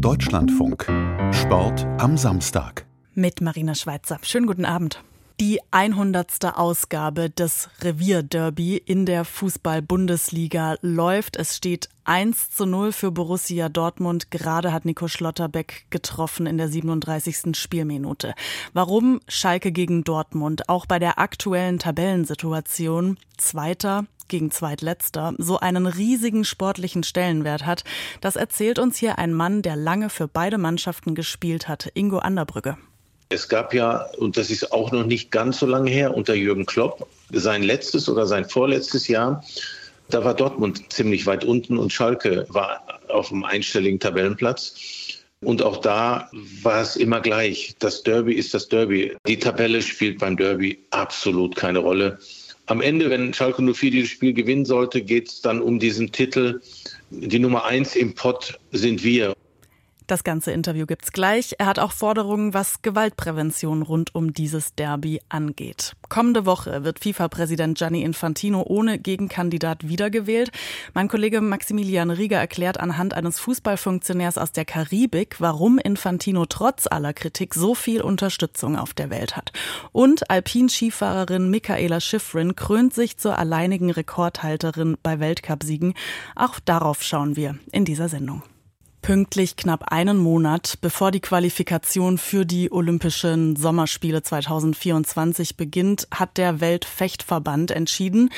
Deutschlandfunk. Sport am Samstag. Mit Marina Schweizer. Schönen guten Abend. Die 100. Ausgabe des Revierderby in der Fußball-Bundesliga läuft. Es steht 1 zu 0 für Borussia Dortmund. Gerade hat Nico Schlotterbeck getroffen in der 37. Spielminute. Warum Schalke gegen Dortmund auch bei der aktuellen Tabellensituation Zweiter gegen Zweitletzter so einen riesigen sportlichen Stellenwert hat, das erzählt uns hier ein Mann, der lange für beide Mannschaften gespielt hat, Ingo Anderbrügge. Es gab ja, und das ist auch noch nicht ganz so lange her, unter Jürgen Klopp, sein letztes oder sein vorletztes Jahr. Da war Dortmund ziemlich weit unten und Schalke war auf einem einstelligen Tabellenplatz. Und auch da war es immer gleich. Das Derby ist das Derby. Die Tabelle spielt beim Derby absolut keine Rolle. Am Ende, wenn Schalke 04 dieses Spiel gewinnen sollte, geht es dann um diesen Titel. Die Nummer eins im Pott sind wir. Das ganze Interview gibt's gleich. Er hat auch Forderungen, was Gewaltprävention rund um dieses Derby angeht. Kommende Woche wird FIFA-Präsident Gianni Infantino ohne Gegenkandidat wiedergewählt. Mein Kollege Maximilian Rieger erklärt anhand eines Fußballfunktionärs aus der Karibik, warum Infantino trotz aller Kritik so viel Unterstützung auf der Welt hat. Und Alpinskifahrerin Michaela Schifrin krönt sich zur alleinigen Rekordhalterin bei Weltcupsiegen. Auch darauf schauen wir in dieser Sendung. Pünktlich knapp einen Monat bevor die Qualifikation für die Olympischen Sommerspiele 2024 beginnt, hat der Weltfechtverband entschieden,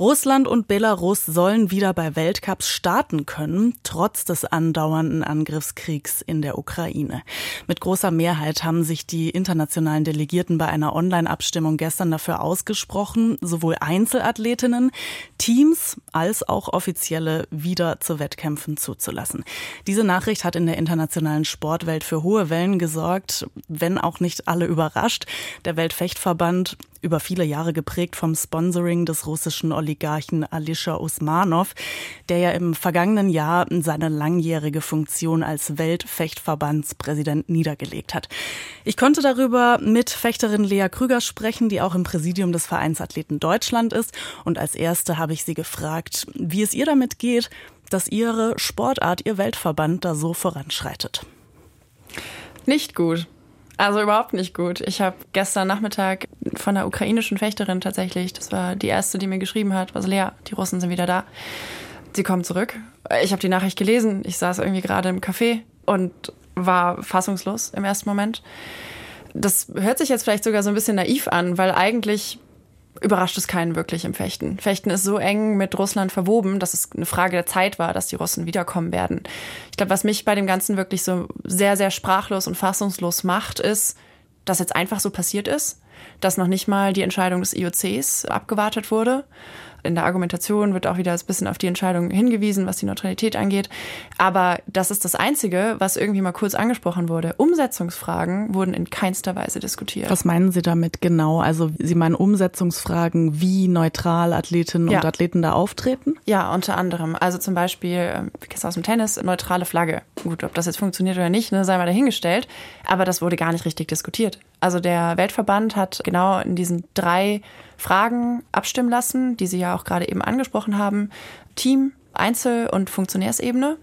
Russland und Belarus sollen wieder bei Weltcups starten können, trotz des andauernden Angriffskriegs in der Ukraine. Mit großer Mehrheit haben sich die internationalen Delegierten bei einer Online-Abstimmung gestern dafür ausgesprochen, sowohl Einzelathletinnen, Teams als auch Offizielle wieder zu Wettkämpfen zuzulassen. Diese Nachricht hat in der internationalen Sportwelt für hohe Wellen gesorgt, wenn auch nicht alle überrascht. Der Weltfechtverband über viele Jahre geprägt vom Sponsoring des russischen Oligarchen Alisha Usmanov, der ja im vergangenen Jahr seine langjährige Funktion als Weltfechtverbandspräsident niedergelegt hat. Ich konnte darüber mit Fechterin Lea Krüger sprechen, die auch im Präsidium des Vereinsathleten Deutschland ist. Und als erste habe ich sie gefragt, wie es ihr damit geht, dass Ihre Sportart, Ihr Weltverband da so voranschreitet? Nicht gut. Also überhaupt nicht gut. Ich habe gestern Nachmittag von einer ukrainischen Fechterin tatsächlich, das war die erste, die mir geschrieben hat, was Lea, die Russen sind wieder da. Sie kommen zurück. Ich habe die Nachricht gelesen. Ich saß irgendwie gerade im Café und war fassungslos im ersten Moment. Das hört sich jetzt vielleicht sogar so ein bisschen naiv an, weil eigentlich überrascht es keinen wirklich im Fechten. Fechten ist so eng mit Russland verwoben, dass es eine Frage der Zeit war, dass die Russen wiederkommen werden. Ich glaube, was mich bei dem Ganzen wirklich so sehr, sehr sprachlos und fassungslos macht, ist, dass jetzt einfach so passiert ist, dass noch nicht mal die Entscheidung des IOCs abgewartet wurde in der Argumentation wird auch wieder ein bisschen auf die Entscheidung hingewiesen, was die Neutralität angeht. Aber das ist das Einzige, was irgendwie mal kurz angesprochen wurde. Umsetzungsfragen wurden in keinster Weise diskutiert. Was meinen Sie damit genau? Also Sie meinen Umsetzungsfragen, wie neutral Athletinnen ja. und Athleten da auftreten? Ja, unter anderem. Also zum Beispiel, ähm, wie aus dem Tennis, neutrale Flagge. Gut, ob das jetzt funktioniert oder nicht, ne, sei mal dahingestellt. Aber das wurde gar nicht richtig diskutiert. Also der Weltverband hat genau in diesen drei Fragen abstimmen lassen, die Sie ja auch gerade eben angesprochen haben. Team, Einzel- und Funktionärsebene.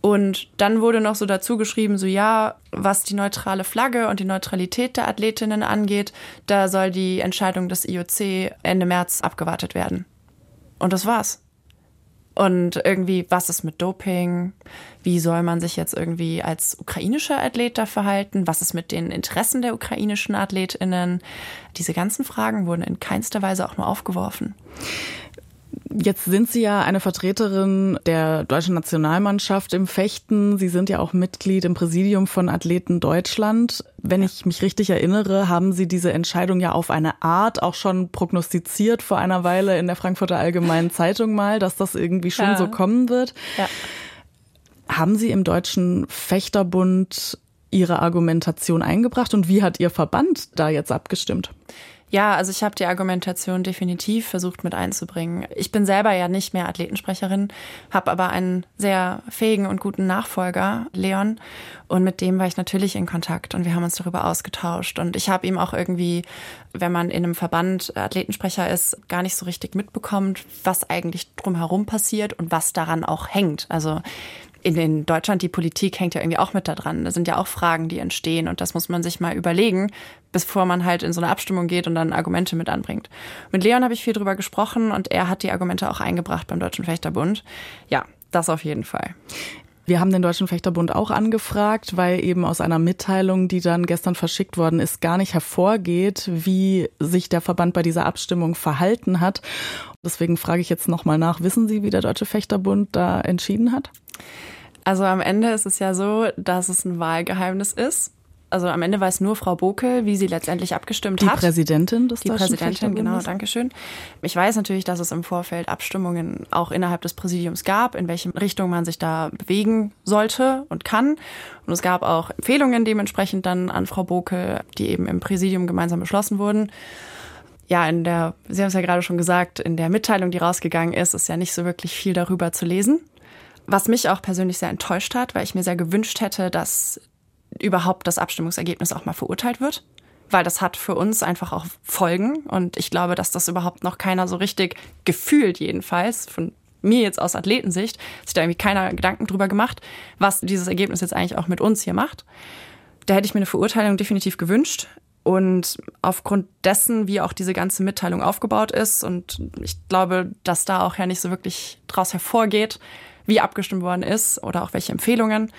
Und dann wurde noch so dazu geschrieben, so ja, was die neutrale Flagge und die Neutralität der Athletinnen angeht, da soll die Entscheidung des IOC Ende März abgewartet werden. Und das war's. Und irgendwie, was ist mit Doping? Wie soll man sich jetzt irgendwie als ukrainischer Athlet da verhalten? Was ist mit den Interessen der ukrainischen AthletInnen? Diese ganzen Fragen wurden in keinster Weise auch nur aufgeworfen. Jetzt sind Sie ja eine Vertreterin der deutschen Nationalmannschaft im Fechten. Sie sind ja auch Mitglied im Präsidium von Athleten Deutschland. Wenn ich mich richtig erinnere, haben Sie diese Entscheidung ja auf eine Art auch schon prognostiziert vor einer Weile in der Frankfurter Allgemeinen Zeitung mal, dass das irgendwie schon ja. so kommen wird. Ja. Haben Sie im Deutschen Fechterbund Ihre Argumentation eingebracht und wie hat Ihr Verband da jetzt abgestimmt? Ja, also ich habe die Argumentation definitiv versucht mit einzubringen. Ich bin selber ja nicht mehr Athletensprecherin, habe aber einen sehr fähigen und guten Nachfolger, Leon, und mit dem war ich natürlich in Kontakt und wir haben uns darüber ausgetauscht. Und ich habe ihm auch irgendwie, wenn man in einem Verband Athletensprecher ist, gar nicht so richtig mitbekommt, was eigentlich drumherum passiert und was daran auch hängt. Also in Deutschland die Politik hängt ja irgendwie auch mit da dran. Da sind ja auch Fragen, die entstehen und das muss man sich mal überlegen, bevor man halt in so eine Abstimmung geht und dann Argumente mit anbringt. Mit Leon habe ich viel drüber gesprochen und er hat die Argumente auch eingebracht beim Deutschen Fechterbund. Ja, das auf jeden Fall. Wir haben den Deutschen Fechterbund auch angefragt, weil eben aus einer Mitteilung, die dann gestern verschickt worden ist, gar nicht hervorgeht, wie sich der Verband bei dieser Abstimmung verhalten hat. Deswegen frage ich jetzt nochmal nach, wissen Sie, wie der Deutsche Fechterbund da entschieden hat? Also am Ende ist es ja so, dass es ein Wahlgeheimnis ist also am Ende weiß nur Frau Bokel, wie sie letztendlich abgestimmt die hat. Die Präsidentin des Die Deutschen Präsidentin, genau, danke schön. Ich weiß natürlich, dass es im Vorfeld Abstimmungen auch innerhalb des Präsidiums gab, in welche Richtung man sich da bewegen sollte und kann. Und es gab auch Empfehlungen dementsprechend dann an Frau Bokel, die eben im Präsidium gemeinsam beschlossen wurden. Ja, in der, Sie haben es ja gerade schon gesagt, in der Mitteilung, die rausgegangen ist, ist ja nicht so wirklich viel darüber zu lesen. Was mich auch persönlich sehr enttäuscht hat, weil ich mir sehr gewünscht hätte, dass überhaupt das Abstimmungsergebnis auch mal verurteilt wird. Weil das hat für uns einfach auch Folgen. Und ich glaube, dass das überhaupt noch keiner so richtig gefühlt, jedenfalls, von mir jetzt aus Athletensicht, sich da irgendwie keiner Gedanken drüber gemacht, was dieses Ergebnis jetzt eigentlich auch mit uns hier macht. Da hätte ich mir eine Verurteilung definitiv gewünscht. Und aufgrund dessen, wie auch diese ganze Mitteilung aufgebaut ist, und ich glaube, dass da auch ja nicht so wirklich draus hervorgeht, wie abgestimmt worden ist oder auch welche Empfehlungen,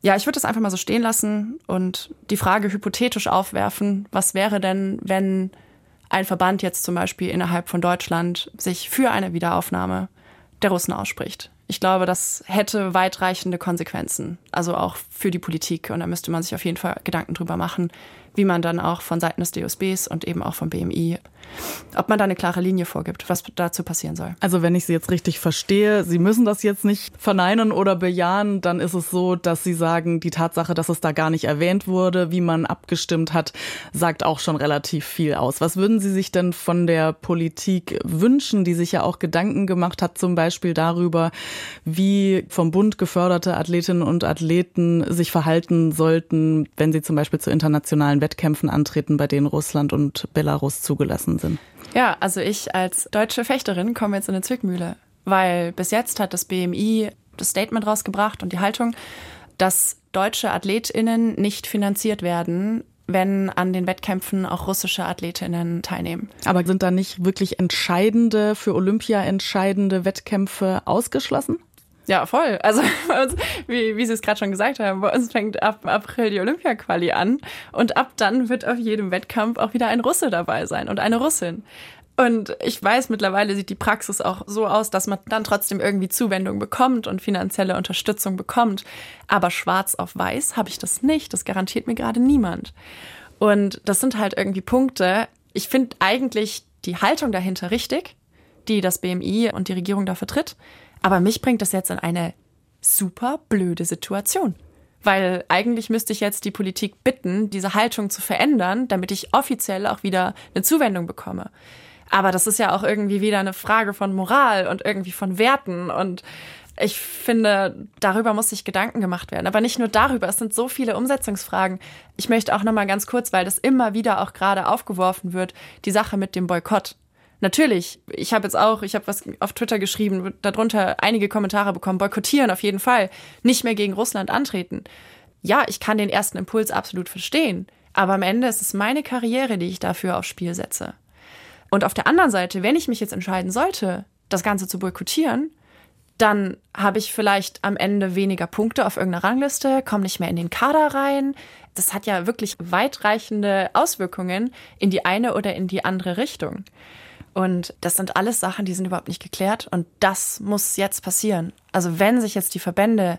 ja, ich würde das einfach mal so stehen lassen und die Frage hypothetisch aufwerfen, was wäre denn, wenn ein Verband jetzt zum Beispiel innerhalb von Deutschland sich für eine Wiederaufnahme der Russen ausspricht. Ich glaube, das hätte weitreichende Konsequenzen, also auch für die Politik. Und da müsste man sich auf jeden Fall Gedanken drüber machen, wie man dann auch von Seiten des DOSBs und eben auch vom BMI ob man da eine klare Linie vorgibt, was dazu passieren soll. Also wenn ich Sie jetzt richtig verstehe, Sie müssen das jetzt nicht verneinen oder bejahen, dann ist es so, dass Sie sagen, die Tatsache, dass es da gar nicht erwähnt wurde, wie man abgestimmt hat, sagt auch schon relativ viel aus. Was würden Sie sich denn von der Politik wünschen, die sich ja auch Gedanken gemacht hat, zum Beispiel darüber, wie vom Bund geförderte Athletinnen und Athleten sich verhalten sollten, wenn sie zum Beispiel zu internationalen Wettkämpfen antreten, bei denen Russland und Belarus zugelassen sind? Ja, also ich als deutsche Fechterin komme jetzt in eine Zwickmühle, weil bis jetzt hat das BMI das Statement rausgebracht und die Haltung, dass deutsche Athletinnen nicht finanziert werden, wenn an den Wettkämpfen auch russische Athletinnen teilnehmen. Aber sind da nicht wirklich entscheidende, für Olympia entscheidende Wettkämpfe ausgeschlossen? Ja, voll. Also uns, wie, wie Sie es gerade schon gesagt haben, bei uns fängt ab April die Olympia-Quali an und ab dann wird auf jedem Wettkampf auch wieder ein Russe dabei sein und eine Russin. Und ich weiß, mittlerweile sieht die Praxis auch so aus, dass man dann trotzdem irgendwie Zuwendung bekommt und finanzielle Unterstützung bekommt. Aber schwarz auf weiß habe ich das nicht. Das garantiert mir gerade niemand. Und das sind halt irgendwie Punkte. Ich finde eigentlich die Haltung dahinter richtig, die das BMI und die Regierung da vertritt. Aber mich bringt das jetzt in eine super blöde Situation. Weil eigentlich müsste ich jetzt die Politik bitten, diese Haltung zu verändern, damit ich offiziell auch wieder eine Zuwendung bekomme. Aber das ist ja auch irgendwie wieder eine Frage von Moral und irgendwie von Werten. Und ich finde, darüber muss sich Gedanken gemacht werden. Aber nicht nur darüber, es sind so viele Umsetzungsfragen. Ich möchte auch noch mal ganz kurz, weil das immer wieder auch gerade aufgeworfen wird, die Sache mit dem Boykott natürlich, ich habe jetzt auch, ich habe was auf Twitter geschrieben, darunter einige Kommentare bekommen, boykottieren auf jeden Fall, nicht mehr gegen Russland antreten. Ja, ich kann den ersten Impuls absolut verstehen, aber am Ende ist es meine Karriere, die ich dafür aufs Spiel setze. Und auf der anderen Seite, wenn ich mich jetzt entscheiden sollte, das Ganze zu boykottieren, dann habe ich vielleicht am Ende weniger Punkte auf irgendeiner Rangliste, komme nicht mehr in den Kader rein. Das hat ja wirklich weitreichende Auswirkungen in die eine oder in die andere Richtung. Und das sind alles Sachen, die sind überhaupt nicht geklärt. Und das muss jetzt passieren. Also wenn sich jetzt die Verbände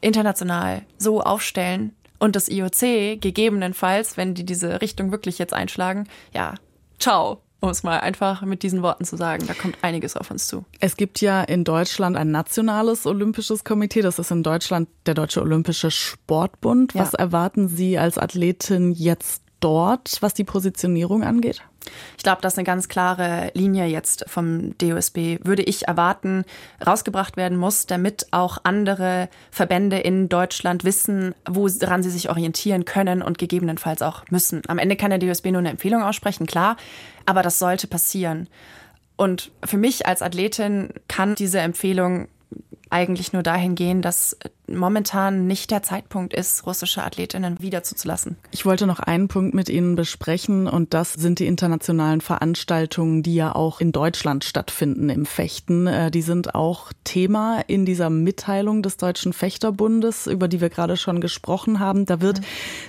international so aufstellen und das IOC gegebenenfalls, wenn die diese Richtung wirklich jetzt einschlagen, ja, ciao. Um es mal einfach mit diesen Worten zu sagen, da kommt einiges auf uns zu. Es gibt ja in Deutschland ein nationales olympisches Komitee. Das ist in Deutschland der Deutsche Olympische Sportbund. Was ja. erwarten Sie als Athletin jetzt dort, was die Positionierung angeht? Ich glaube, dass eine ganz klare Linie jetzt vom DOSB, würde ich erwarten, rausgebracht werden muss, damit auch andere Verbände in Deutschland wissen, woran sie sich orientieren können und gegebenenfalls auch müssen. Am Ende kann der DOSB nur eine Empfehlung aussprechen, klar, aber das sollte passieren. Und für mich als Athletin kann diese Empfehlung eigentlich nur dahin gehen, dass momentan nicht der Zeitpunkt ist, russische Athletinnen wieder zuzulassen. Ich wollte noch einen Punkt mit Ihnen besprechen und das sind die internationalen Veranstaltungen, die ja auch in Deutschland stattfinden im Fechten. Äh, die sind auch Thema in dieser Mitteilung des Deutschen Fechterbundes, über die wir gerade schon gesprochen haben. Da wird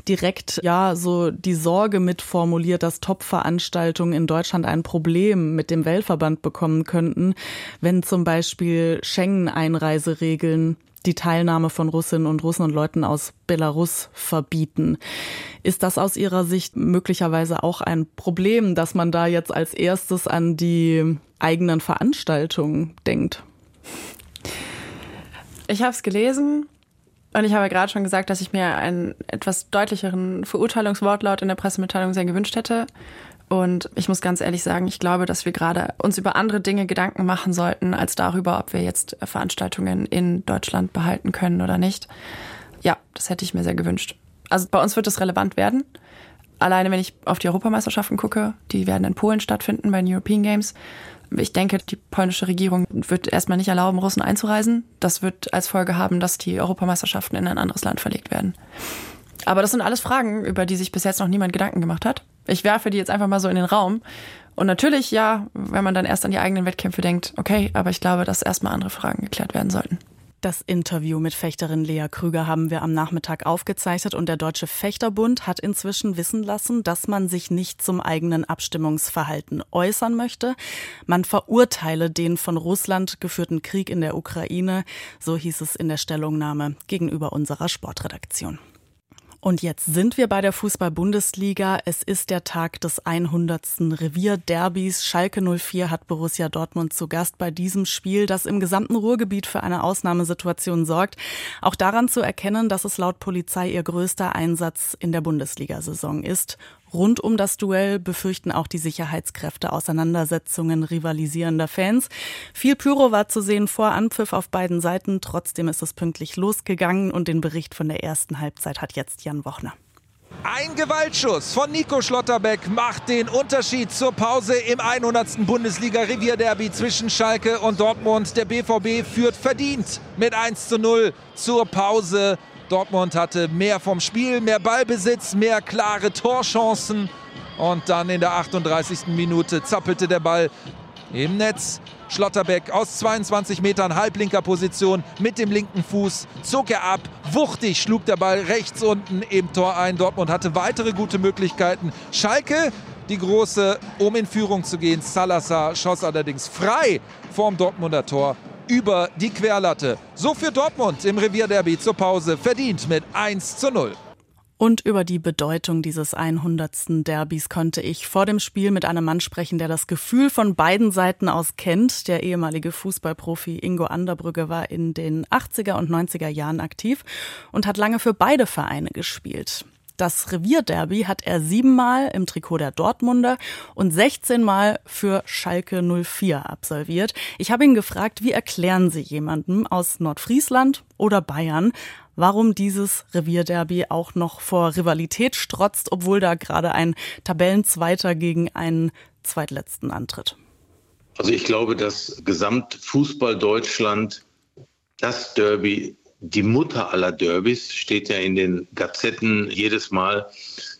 direkt ja so die Sorge mitformuliert, dass Top-Veranstaltungen in Deutschland ein Problem mit dem Weltverband bekommen könnten, wenn zum Beispiel Schengen-Einreiseregeln die Teilnahme von Russinnen und Russen und Leuten aus Belarus verbieten. Ist das aus Ihrer Sicht möglicherweise auch ein Problem, dass man da jetzt als erstes an die eigenen Veranstaltungen denkt? Ich habe es gelesen und ich habe gerade schon gesagt, dass ich mir einen etwas deutlicheren Verurteilungswortlaut in der Pressemitteilung sehr gewünscht hätte. Und ich muss ganz ehrlich sagen, ich glaube, dass wir gerade uns über andere Dinge Gedanken machen sollten, als darüber, ob wir jetzt Veranstaltungen in Deutschland behalten können oder nicht. Ja, das hätte ich mir sehr gewünscht. Also bei uns wird es relevant werden. Alleine wenn ich auf die Europameisterschaften gucke, die werden in Polen stattfinden bei den European Games. Ich denke, die polnische Regierung wird erstmal nicht erlauben, Russen einzureisen. Das wird als Folge haben, dass die Europameisterschaften in ein anderes Land verlegt werden. Aber das sind alles Fragen, über die sich bis jetzt noch niemand Gedanken gemacht hat. Ich werfe die jetzt einfach mal so in den Raum. Und natürlich, ja, wenn man dann erst an die eigenen Wettkämpfe denkt, okay, aber ich glaube, dass erstmal andere Fragen geklärt werden sollten. Das Interview mit Fechterin Lea Krüger haben wir am Nachmittag aufgezeichnet und der Deutsche Fechterbund hat inzwischen wissen lassen, dass man sich nicht zum eigenen Abstimmungsverhalten äußern möchte. Man verurteile den von Russland geführten Krieg in der Ukraine, so hieß es in der Stellungnahme gegenüber unserer Sportredaktion. Und jetzt sind wir bei der Fußball-Bundesliga. Es ist der Tag des 100. Revierderbys. Schalke 04 hat Borussia Dortmund zu Gast bei diesem Spiel, das im gesamten Ruhrgebiet für eine Ausnahmesituation sorgt. Auch daran zu erkennen, dass es laut Polizei ihr größter Einsatz in der Bundesliga-Saison ist. Rund um das Duell befürchten auch die Sicherheitskräfte Auseinandersetzungen rivalisierender Fans. Viel Pyro war zu sehen vor Anpfiff auf beiden Seiten. Trotzdem ist es pünktlich losgegangen und den Bericht von der ersten Halbzeit hat jetzt Jan Wochner. Ein Gewaltschuss von Nico Schlotterbeck macht den Unterschied zur Pause im 100. Bundesliga-Revierderby zwischen Schalke und Dortmund. Der BVB führt verdient mit 1 zu 0 zur Pause. Dortmund hatte mehr vom Spiel, mehr Ballbesitz, mehr klare Torchancen. Und dann in der 38. Minute zappelte der Ball im Netz. Schlotterbeck aus 22 Metern halblinker Position mit dem linken Fuß zog er ab. Wuchtig schlug der Ball rechts unten im Tor ein. Dortmund hatte weitere gute Möglichkeiten. Schalke die große, um in Führung zu gehen. Salazar schoss allerdings frei vorm Dortmunder Tor über die Querlatte. So für Dortmund im Revierderby zur Pause verdient mit 1 zu 0. Und über die Bedeutung dieses 100. Derbys konnte ich vor dem Spiel mit einem Mann sprechen, der das Gefühl von beiden Seiten aus kennt. Der ehemalige Fußballprofi Ingo Anderbrügge war in den 80er und 90er Jahren aktiv und hat lange für beide Vereine gespielt. Das Revierderby hat er siebenmal im Trikot der Dortmunder und 16 Mal für Schalke 04 absolviert. Ich habe ihn gefragt, wie erklären Sie jemandem aus Nordfriesland oder Bayern, warum dieses Revierderby auch noch vor Rivalität strotzt, obwohl da gerade ein Tabellenzweiter gegen einen Zweitletzten antritt? Also ich glaube, dass Gesamtfußball Deutschland das Derby die Mutter aller Derbys steht ja in den Gazetten jedes Mal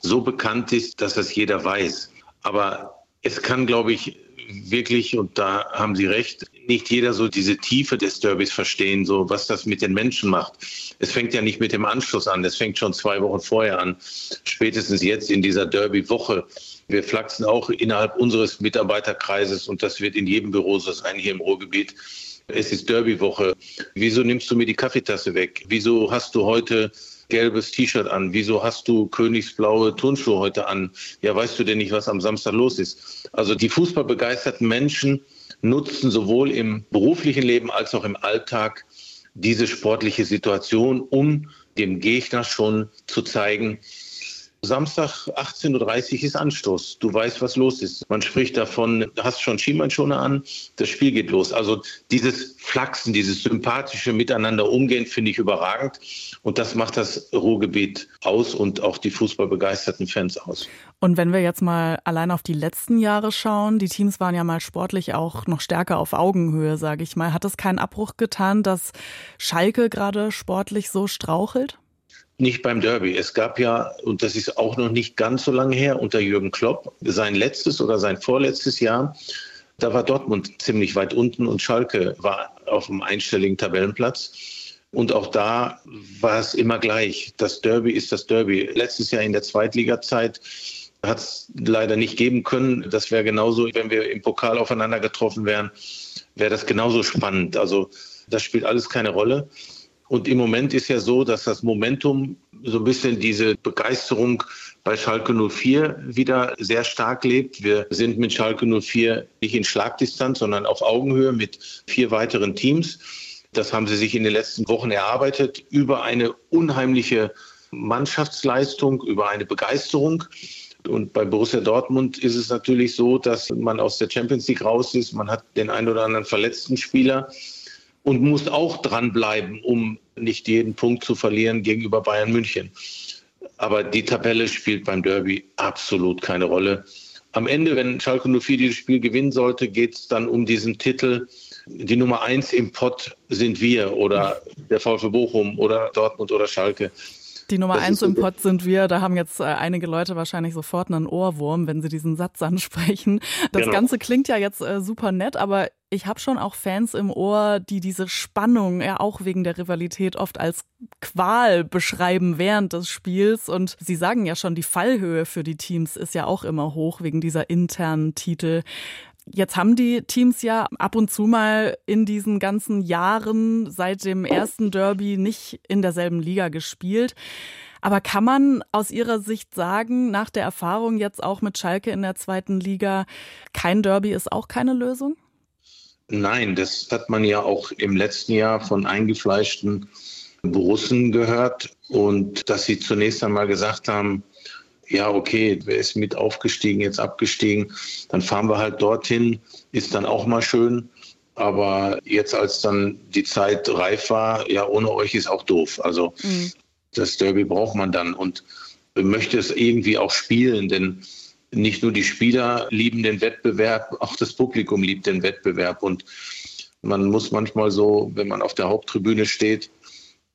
so bekannt ist, dass das jeder weiß. Aber es kann, glaube ich, wirklich, und da haben Sie recht, nicht jeder so diese Tiefe des Derbys verstehen, so was das mit den Menschen macht. Es fängt ja nicht mit dem Anschluss an, es fängt schon zwei Wochen vorher an, spätestens jetzt in dieser Derby-Woche. Wir flachsen auch innerhalb unseres Mitarbeiterkreises und das wird in jedem Büro so sein hier im Ruhrgebiet es ist Derbywoche. Wieso nimmst du mir die Kaffeetasse weg? Wieso hast du heute gelbes T-Shirt an? Wieso hast du königsblaue Turnschuhe heute an? Ja, weißt du denn nicht, was am Samstag los ist? Also die fußballbegeisterten Menschen nutzen sowohl im beruflichen Leben als auch im Alltag diese sportliche Situation, um dem Gegner schon zu zeigen, Samstag 18.30 Uhr ist Anstoß. Du weißt, was los ist. Man spricht davon, hast schon Schienbeinschoner an, das Spiel geht los. Also dieses Flachsen, dieses sympathische Miteinander umgehen, finde ich überragend. Und das macht das Ruhrgebiet aus und auch die fußballbegeisterten Fans aus. Und wenn wir jetzt mal allein auf die letzten Jahre schauen, die Teams waren ja mal sportlich auch noch stärker auf Augenhöhe, sage ich mal. Hat es keinen Abbruch getan, dass Schalke gerade sportlich so strauchelt? Nicht beim Derby. Es gab ja, und das ist auch noch nicht ganz so lange her, unter Jürgen Klopp, sein letztes oder sein vorletztes Jahr, da war Dortmund ziemlich weit unten und Schalke war auf einem einstelligen Tabellenplatz. Und auch da war es immer gleich. Das Derby ist das Derby. Letztes Jahr in der Zweitligazeit hat es leider nicht geben können. Das wäre genauso, wenn wir im Pokal aufeinander getroffen wären, wäre das genauso spannend. Also das spielt alles keine Rolle. Und im Moment ist ja so, dass das Momentum so ein bisschen diese Begeisterung bei Schalke 04 wieder sehr stark lebt. Wir sind mit Schalke 04 nicht in Schlagdistanz, sondern auf Augenhöhe mit vier weiteren Teams. Das haben sie sich in den letzten Wochen erarbeitet über eine unheimliche Mannschaftsleistung, über eine Begeisterung. Und bei Borussia Dortmund ist es natürlich so, dass man aus der Champions League raus ist. Man hat den einen oder anderen verletzten Spieler und muss auch dranbleiben, um nicht jeden Punkt zu verlieren gegenüber Bayern München. Aber die Tabelle spielt beim Derby absolut keine Rolle. Am Ende, wenn Schalke 04 dieses Spiel gewinnen sollte, geht es dann um diesen Titel. Die Nummer eins im Pott sind wir oder der VfB Bochum oder Dortmund oder Schalke. Die Nummer das eins im Pott sind wir. Da haben jetzt äh, einige Leute wahrscheinlich sofort einen Ohrwurm, wenn sie diesen Satz ansprechen. Das genau. Ganze klingt ja jetzt äh, super nett, aber ich habe schon auch Fans im Ohr, die diese Spannung ja auch wegen der Rivalität oft als Qual beschreiben während des Spiels. Und sie sagen ja schon, die Fallhöhe für die Teams ist ja auch immer hoch wegen dieser internen Titel. Jetzt haben die Teams ja ab und zu mal in diesen ganzen Jahren seit dem ersten Derby nicht in derselben Liga gespielt. Aber kann man aus Ihrer Sicht sagen, nach der Erfahrung jetzt auch mit Schalke in der zweiten Liga, kein Derby ist auch keine Lösung? Nein, das hat man ja auch im letzten Jahr von eingefleischten Borussen gehört und dass sie zunächst einmal gesagt haben, ja, okay, wer ist mit aufgestiegen, jetzt abgestiegen, dann fahren wir halt dorthin, ist dann auch mal schön. Aber jetzt, als dann die Zeit reif war, ja, ohne euch ist auch doof. Also mhm. das Derby braucht man dann und möchte es irgendwie auch spielen, denn nicht nur die Spieler lieben den Wettbewerb, auch das Publikum liebt den Wettbewerb. Und man muss manchmal so, wenn man auf der Haupttribüne steht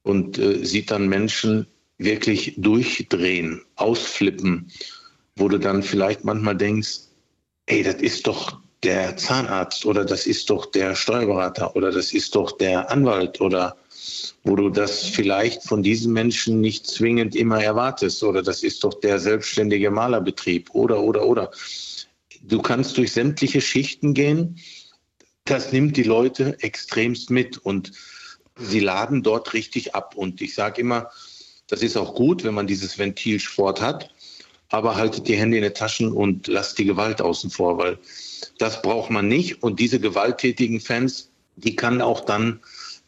und äh, sieht dann Menschen, wirklich durchdrehen, ausflippen, wo du dann vielleicht manchmal denkst, ey, das ist doch der Zahnarzt oder das ist doch der Steuerberater oder das ist doch der Anwalt oder wo du das vielleicht von diesen Menschen nicht zwingend immer erwartest oder das ist doch der selbstständige Malerbetrieb oder oder oder. Du kannst durch sämtliche Schichten gehen. Das nimmt die Leute extremst mit und sie laden dort richtig ab. Und ich sage immer, das ist auch gut, wenn man dieses Ventilsport hat. Aber haltet die Hände in den Taschen und lasst die Gewalt außen vor, weil das braucht man nicht. Und diese gewalttätigen Fans, die kann auch dann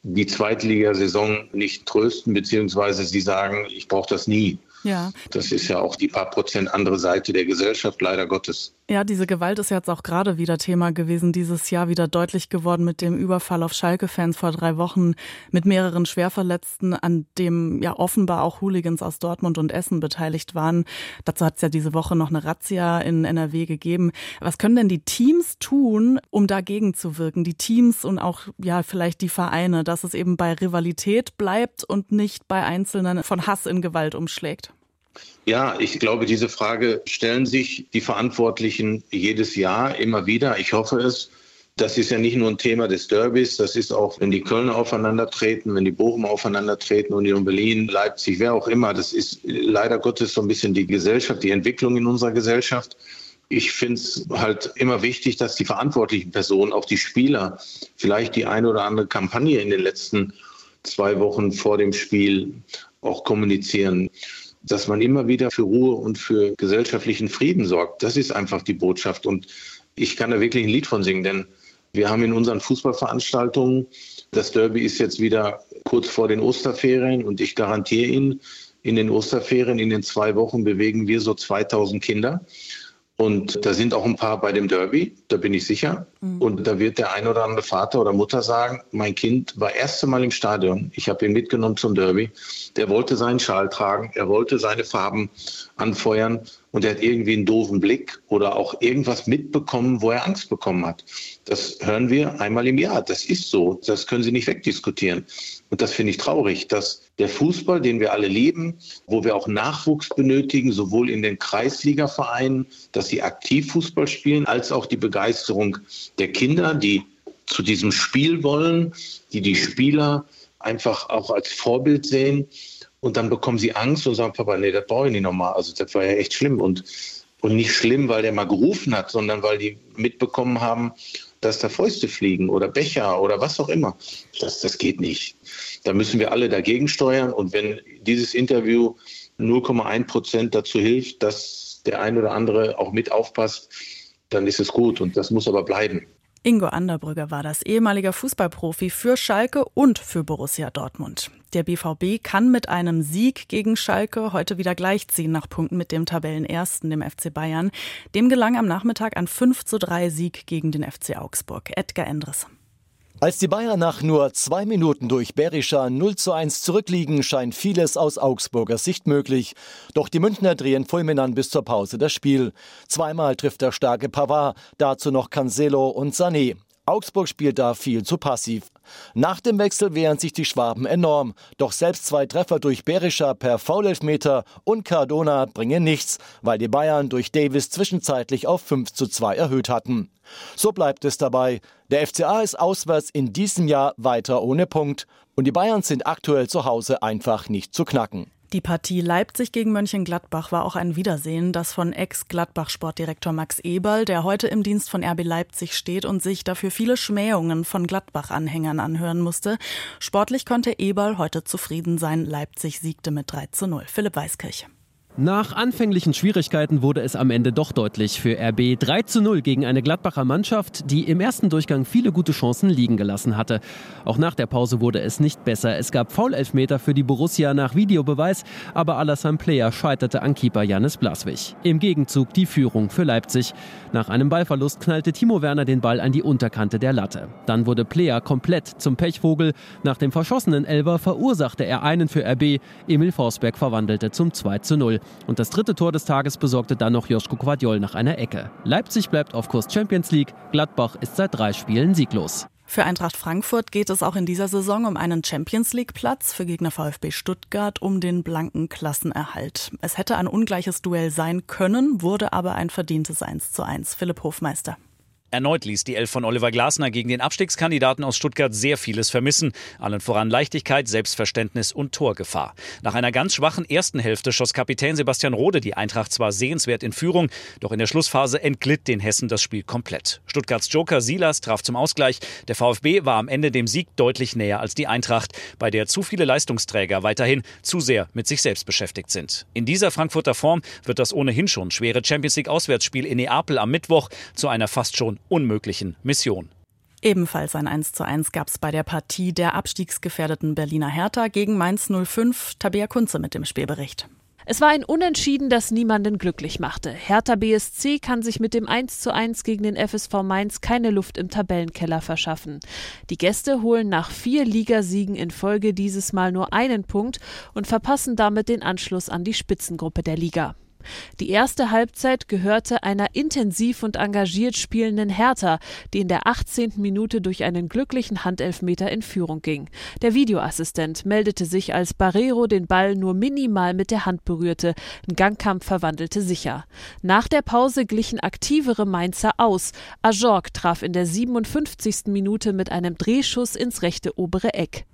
die Zweitligasaison nicht trösten, beziehungsweise sie sagen, ich brauche das nie. Ja. Das ist ja auch die paar Prozent andere Seite der Gesellschaft, leider Gottes. Ja, diese Gewalt ist jetzt auch gerade wieder Thema gewesen, dieses Jahr wieder deutlich geworden mit dem Überfall auf Schalke-Fans vor drei Wochen mit mehreren Schwerverletzten, an dem ja offenbar auch Hooligans aus Dortmund und Essen beteiligt waren. Dazu hat es ja diese Woche noch eine Razzia in NRW gegeben. Was können denn die Teams tun, um dagegen zu wirken? Die Teams und auch ja vielleicht die Vereine, dass es eben bei Rivalität bleibt und nicht bei Einzelnen von Hass in Gewalt umschlägt? Ja, ich glaube, diese Frage stellen sich die Verantwortlichen jedes Jahr immer wieder. Ich hoffe es. Das ist ja nicht nur ein Thema des Derbys, das ist auch, wenn die Kölner aufeinandertreten, wenn die Bochum aufeinandertreten, Union Berlin, Leipzig, wer auch immer. Das ist leider Gottes so ein bisschen die Gesellschaft, die Entwicklung in unserer Gesellschaft. Ich finde es halt immer wichtig, dass die verantwortlichen Personen, auch die Spieler, vielleicht die eine oder andere Kampagne in den letzten zwei Wochen vor dem Spiel auch kommunizieren dass man immer wieder für Ruhe und für gesellschaftlichen Frieden sorgt. Das ist einfach die Botschaft. Und ich kann da wirklich ein Lied von singen, denn wir haben in unseren Fußballveranstaltungen, das Derby ist jetzt wieder kurz vor den Osterferien und ich garantiere Ihnen, in den Osterferien, in den zwei Wochen bewegen wir so 2000 Kinder. Und da sind auch ein paar bei dem Derby, da bin ich sicher. Mhm. Und da wird der ein oder andere Vater oder Mutter sagen, mein Kind war erste Mal im Stadion, ich habe ihn mitgenommen zum Derby, der wollte seinen Schal tragen, er wollte seine Farben anfeuern und er hat irgendwie einen doofen Blick oder auch irgendwas mitbekommen, wo er Angst bekommen hat. Das hören wir einmal im Jahr. Das ist so. Das können Sie nicht wegdiskutieren. Und das finde ich traurig, dass der Fußball, den wir alle lieben, wo wir auch Nachwuchs benötigen, sowohl in den Kreisligavereinen, dass sie aktiv Fußball spielen, als auch die Begeisterung der Kinder, die zu diesem Spiel wollen, die die Spieler einfach auch als Vorbild sehen. Und dann bekommen sie Angst und sagen, Papa, nee, das brauche ich nicht nochmal. Also das war ja echt schlimm. Und, und nicht schlimm, weil der mal gerufen hat, sondern weil die mitbekommen haben, dass da Fäuste fliegen oder Becher oder was auch immer. Das, das geht nicht. Da müssen wir alle dagegen steuern. Und wenn dieses Interview 0,1 Prozent dazu hilft, dass der ein oder andere auch mit aufpasst, dann ist es gut. Und das muss aber bleiben. Ingo Anderbrügger war das ehemaliger Fußballprofi für Schalke und für Borussia Dortmund. Der BVB kann mit einem Sieg gegen Schalke heute wieder gleichziehen nach Punkten mit dem Tabellenersten, dem FC Bayern. Dem gelang am Nachmittag ein 5 zu 3 Sieg gegen den FC Augsburg. Edgar Endres. Als die Bayern nach nur zwei Minuten durch Berischer 0 zu 1 zurückliegen, scheint vieles aus Augsburger Sicht möglich. Doch die Münchner drehen fulminant bis zur Pause das Spiel. Zweimal trifft der starke Pavard, dazu noch Cancelo und Sané. Augsburg spielt da viel zu passiv. Nach dem Wechsel wehren sich die Schwaben enorm. Doch selbst zwei Treffer durch Berischer per Foulelfmeter und Cardona bringen nichts, weil die Bayern durch Davis zwischenzeitlich auf 5 zu 2 erhöht hatten. So bleibt es dabei. Der FCA ist auswärts in diesem Jahr weiter ohne Punkt. Und die Bayern sind aktuell zu Hause einfach nicht zu knacken. Die Partie Leipzig gegen Mönchengladbach war auch ein Wiedersehen, das von Ex-Gladbach-Sportdirektor Max Eberl, der heute im Dienst von RB Leipzig steht und sich dafür viele Schmähungen von Gladbach-Anhängern anhören musste. Sportlich konnte Eberl heute zufrieden sein. Leipzig siegte mit 3 zu 0. Philipp Weiskirch. Nach anfänglichen Schwierigkeiten wurde es am Ende doch deutlich für RB 3 zu 0 gegen eine Gladbacher Mannschaft, die im ersten Durchgang viele gute Chancen liegen gelassen hatte. Auch nach der Pause wurde es nicht besser. Es gab Foulelfmeter für die Borussia nach Videobeweis, aber Alassane Player scheiterte an Keeper Janis Blaswig. Im Gegenzug die Führung für Leipzig. Nach einem Ballverlust knallte Timo Werner den Ball an die Unterkante der Latte. Dann wurde Player komplett zum Pechvogel. Nach dem verschossenen Elver verursachte er einen für RB. Emil Forsberg verwandelte zum 2 zu 0. Und das dritte Tor des Tages besorgte dann noch Joschko Quadiol nach einer Ecke. Leipzig bleibt auf Kurs Champions League, Gladbach ist seit drei Spielen sieglos. Für Eintracht Frankfurt geht es auch in dieser Saison um einen Champions League-Platz, für Gegner VfB Stuttgart um den blanken Klassenerhalt. Es hätte ein ungleiches Duell sein können, wurde aber ein verdientes 1 zu 1. Philipp Hofmeister. Erneut ließ die Elf von Oliver Glasner gegen den Abstiegskandidaten aus Stuttgart sehr vieles vermissen. Allen voran Leichtigkeit, Selbstverständnis und Torgefahr. Nach einer ganz schwachen ersten Hälfte schoss Kapitän Sebastian Rode die Eintracht zwar sehenswert in Führung, doch in der Schlussphase entglitt den Hessen das Spiel komplett. Stuttgarts Joker Silas traf zum Ausgleich. Der VfB war am Ende dem Sieg deutlich näher als die Eintracht, bei der zu viele Leistungsträger weiterhin zu sehr mit sich selbst beschäftigt sind. In dieser Frankfurter Form wird das ohnehin schon schwere Champions League Auswärtsspiel in Neapel am Mittwoch zu einer fast schon unmöglichen Mission. Ebenfalls ein 1 zu 1 gab es bei der Partie der abstiegsgefährdeten Berliner Hertha gegen Mainz 05. Tabea Kunze mit dem Spielbericht. Es war ein Unentschieden, das niemanden glücklich machte. Hertha BSC kann sich mit dem 1 zu 1 gegen den FSV Mainz keine Luft im Tabellenkeller verschaffen. Die Gäste holen nach vier Ligasiegen in Folge dieses Mal nur einen Punkt und verpassen damit den Anschluss an die Spitzengruppe der Liga. Die erste Halbzeit gehörte einer intensiv und engagiert spielenden Hertha, die in der 18. Minute durch einen glücklichen Handelfmeter in Führung ging. Der Videoassistent meldete sich, als Barrero den Ball nur minimal mit der Hand berührte. Ein Gangkampf verwandelte sicher. Nach der Pause glichen aktivere Mainzer aus. Ajorg traf in der 57. Minute mit einem Drehschuss ins rechte obere Eck.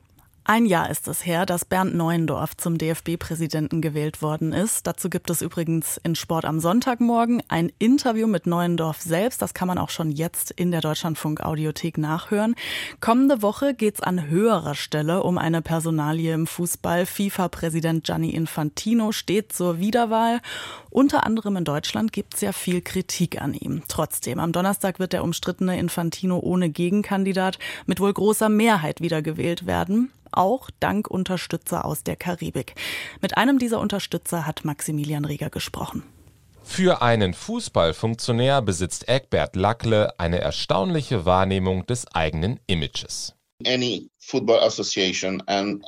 Ein Jahr ist es her, dass Bernd Neuendorf zum DFB-Präsidenten gewählt worden ist. Dazu gibt es übrigens in Sport am Sonntagmorgen ein Interview mit Neuendorf selbst. Das kann man auch schon jetzt in der Deutschlandfunk-Audiothek nachhören. Kommende Woche geht es an höherer Stelle um eine Personalie im Fußball. FIFA-Präsident Gianni Infantino steht zur Wiederwahl. Unter anderem in Deutschland gibt es ja viel Kritik an ihm. Trotzdem, am Donnerstag wird der umstrittene Infantino ohne Gegenkandidat mit wohl großer Mehrheit wiedergewählt werden. Auch dank Unterstützer aus der Karibik. Mit einem dieser Unterstützer hat Maximilian Rieger gesprochen. Für einen Fußballfunktionär besitzt Egbert Lackle eine erstaunliche Wahrnehmung des eigenen Images.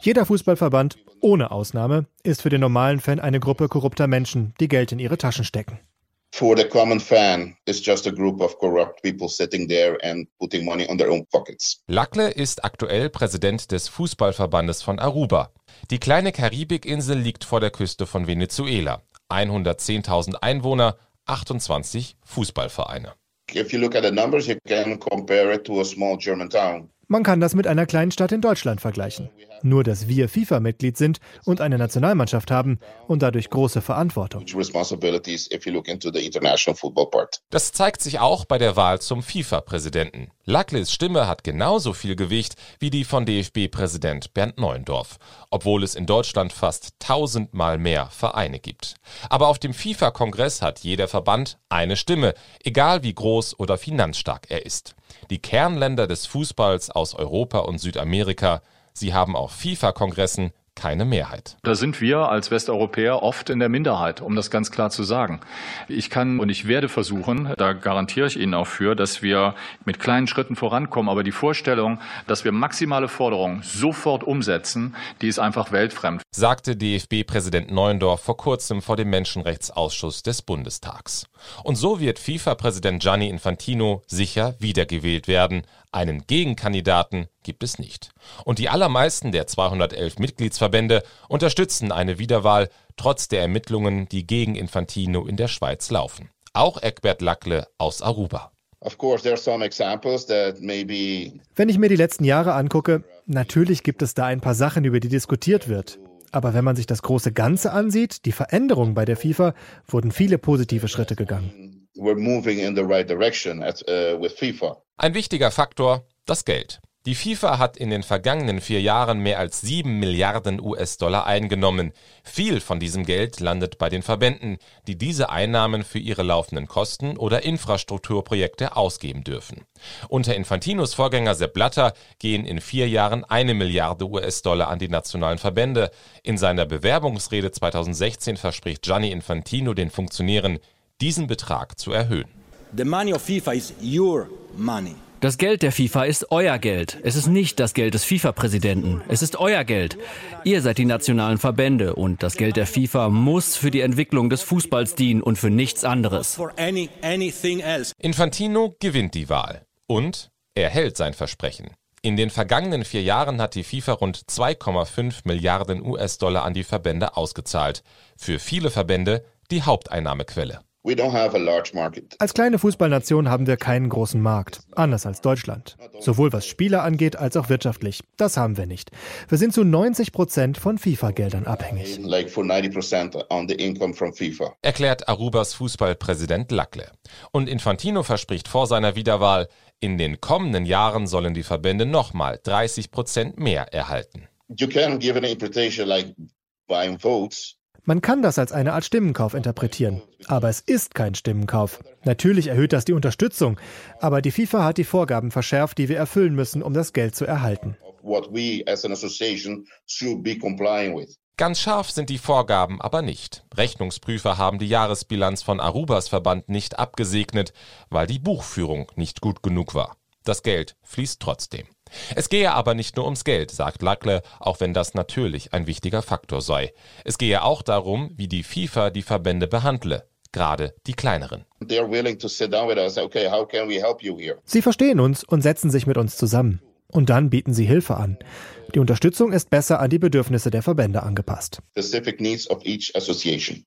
Jeder Fußballverband, ohne Ausnahme, ist für den normalen Fan eine Gruppe korrupter Menschen, die Geld in ihre Taschen stecken. For the common fan, it's just a group of corrupt people sitting there and putting money on their own pockets. Lackle ist aktuell Präsident des Fußballverbandes von Aruba. Die kleine Karibikinsel liegt vor der Küste von Venezuela. 110.000 Einwohner, 28 Fußballvereine. If you look at the numbers, you can compare it to a small German town. Man kann das mit einer kleinen Stadt in Deutschland vergleichen. Nur, dass wir FIFA-Mitglied sind und eine Nationalmannschaft haben und dadurch große Verantwortung. Das zeigt sich auch bei der Wahl zum FIFA-Präsidenten. Lackles Stimme hat genauso viel Gewicht wie die von DFB-Präsident Bernd Neuendorf, obwohl es in Deutschland fast tausendmal mehr Vereine gibt. Aber auf dem FIFA-Kongress hat jeder Verband eine Stimme, egal wie groß oder finanzstark er ist. Die Kernländer des Fußballs aus Europa und Südamerika, sie haben auf FIFA-Kongressen keine Mehrheit. Da sind wir als Westeuropäer oft in der Minderheit, um das ganz klar zu sagen. Ich kann und ich werde versuchen, da garantiere ich Ihnen auch für, dass wir mit kleinen Schritten vorankommen. Aber die Vorstellung, dass wir maximale Forderungen sofort umsetzen, die ist einfach weltfremd. Sagte DFB-Präsident Neuendorf vor kurzem vor dem Menschenrechtsausschuss des Bundestags. Und so wird FIFA-Präsident Gianni Infantino sicher wiedergewählt werden. Einen Gegenkandidaten gibt es nicht. Und die allermeisten der 211 Mitgliedsverbände unterstützen eine Wiederwahl, trotz der Ermittlungen, die gegen Infantino in der Schweiz laufen. Auch Egbert Lackle aus Aruba. Wenn ich mir die letzten Jahre angucke, natürlich gibt es da ein paar Sachen, über die diskutiert wird. Aber wenn man sich das große Ganze ansieht, die Veränderungen bei der FIFA, wurden viele positive Schritte gegangen. Uh, ein wichtiger Faktor, das Geld. Die FIFA hat in den vergangenen vier Jahren mehr als sieben Milliarden US-Dollar eingenommen. Viel von diesem Geld landet bei den Verbänden, die diese Einnahmen für ihre laufenden Kosten oder Infrastrukturprojekte ausgeben dürfen. Unter Infantinos Vorgänger Sepp Blatter gehen in vier Jahren eine Milliarde US-Dollar an die nationalen Verbände. In seiner Bewerbungsrede 2016 verspricht Gianni Infantino den Funktionären, diesen Betrag zu erhöhen. The money of FIFA is your money. Das Geld der FIFA ist euer Geld. Es ist nicht das Geld des FIFA-Präsidenten. Es ist euer Geld. Ihr seid die nationalen Verbände und das Geld der FIFA muss für die Entwicklung des Fußballs dienen und für nichts anderes. Infantino gewinnt die Wahl und er hält sein Versprechen. In den vergangenen vier Jahren hat die FIFA rund 2,5 Milliarden US-Dollar an die Verbände ausgezahlt. Für viele Verbände die Haupteinnahmequelle. Als kleine Fußballnation haben wir keinen großen Markt, anders als Deutschland. Sowohl was Spieler angeht, als auch wirtschaftlich. Das haben wir nicht. Wir sind zu 90 Prozent von FIFA-Geldern abhängig. Erklärt Arubas Fußballpräsident Lackle. Und Infantino verspricht vor seiner Wiederwahl, in den kommenden Jahren sollen die Verbände nochmal 30 Prozent mehr erhalten. You can give an interpretation like buying votes man kann das als eine Art Stimmenkauf interpretieren. Aber es ist kein Stimmenkauf. Natürlich erhöht das die Unterstützung, aber die FIFA hat die Vorgaben verschärft, die wir erfüllen müssen, um das Geld zu erhalten. Ganz scharf sind die Vorgaben aber nicht. Rechnungsprüfer haben die Jahresbilanz von Arubas Verband nicht abgesegnet, weil die Buchführung nicht gut genug war. Das Geld fließt trotzdem. Es gehe aber nicht nur ums Geld, sagt Lackle, auch wenn das natürlich ein wichtiger Faktor sei. Es gehe auch darum, wie die FIFA die Verbände behandle, gerade die kleineren. Sie verstehen uns und setzen sich mit uns zusammen. Und dann bieten sie Hilfe an. Die Unterstützung ist besser an die Bedürfnisse der Verbände angepasst.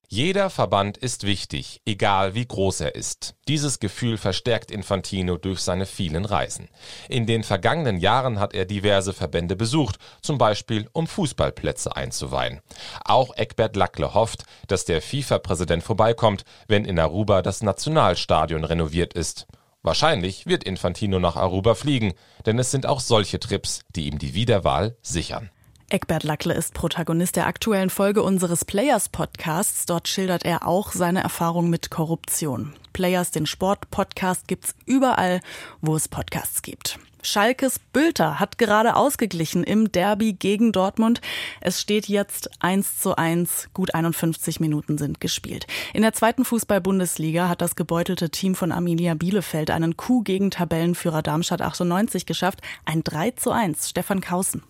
Jeder Verband ist wichtig, egal wie groß er ist. Dieses Gefühl verstärkt Infantino durch seine vielen Reisen. In den vergangenen Jahren hat er diverse Verbände besucht, zum Beispiel um Fußballplätze einzuweihen. Auch Egbert Lackle hofft, dass der FIFA-Präsident vorbeikommt, wenn in Aruba das Nationalstadion renoviert ist. Wahrscheinlich wird Infantino nach Aruba fliegen, denn es sind auch solche Trips, die ihm die Wiederwahl sichern. Eckbert Lackle ist Protagonist der aktuellen Folge unseres Players Podcasts. Dort schildert er auch seine Erfahrung mit Korruption. Players, den Sport-Podcast, gibt's überall, wo es Podcasts gibt. Schalkes Bülter hat gerade ausgeglichen im Derby gegen Dortmund. Es steht jetzt 1 zu 1. Gut 51 Minuten sind gespielt. In der zweiten Fußball-Bundesliga hat das gebeutelte Team von Arminia Bielefeld einen Coup gegen Tabellenführer Darmstadt 98 geschafft. Ein 3 zu 1. Stefan Kausen.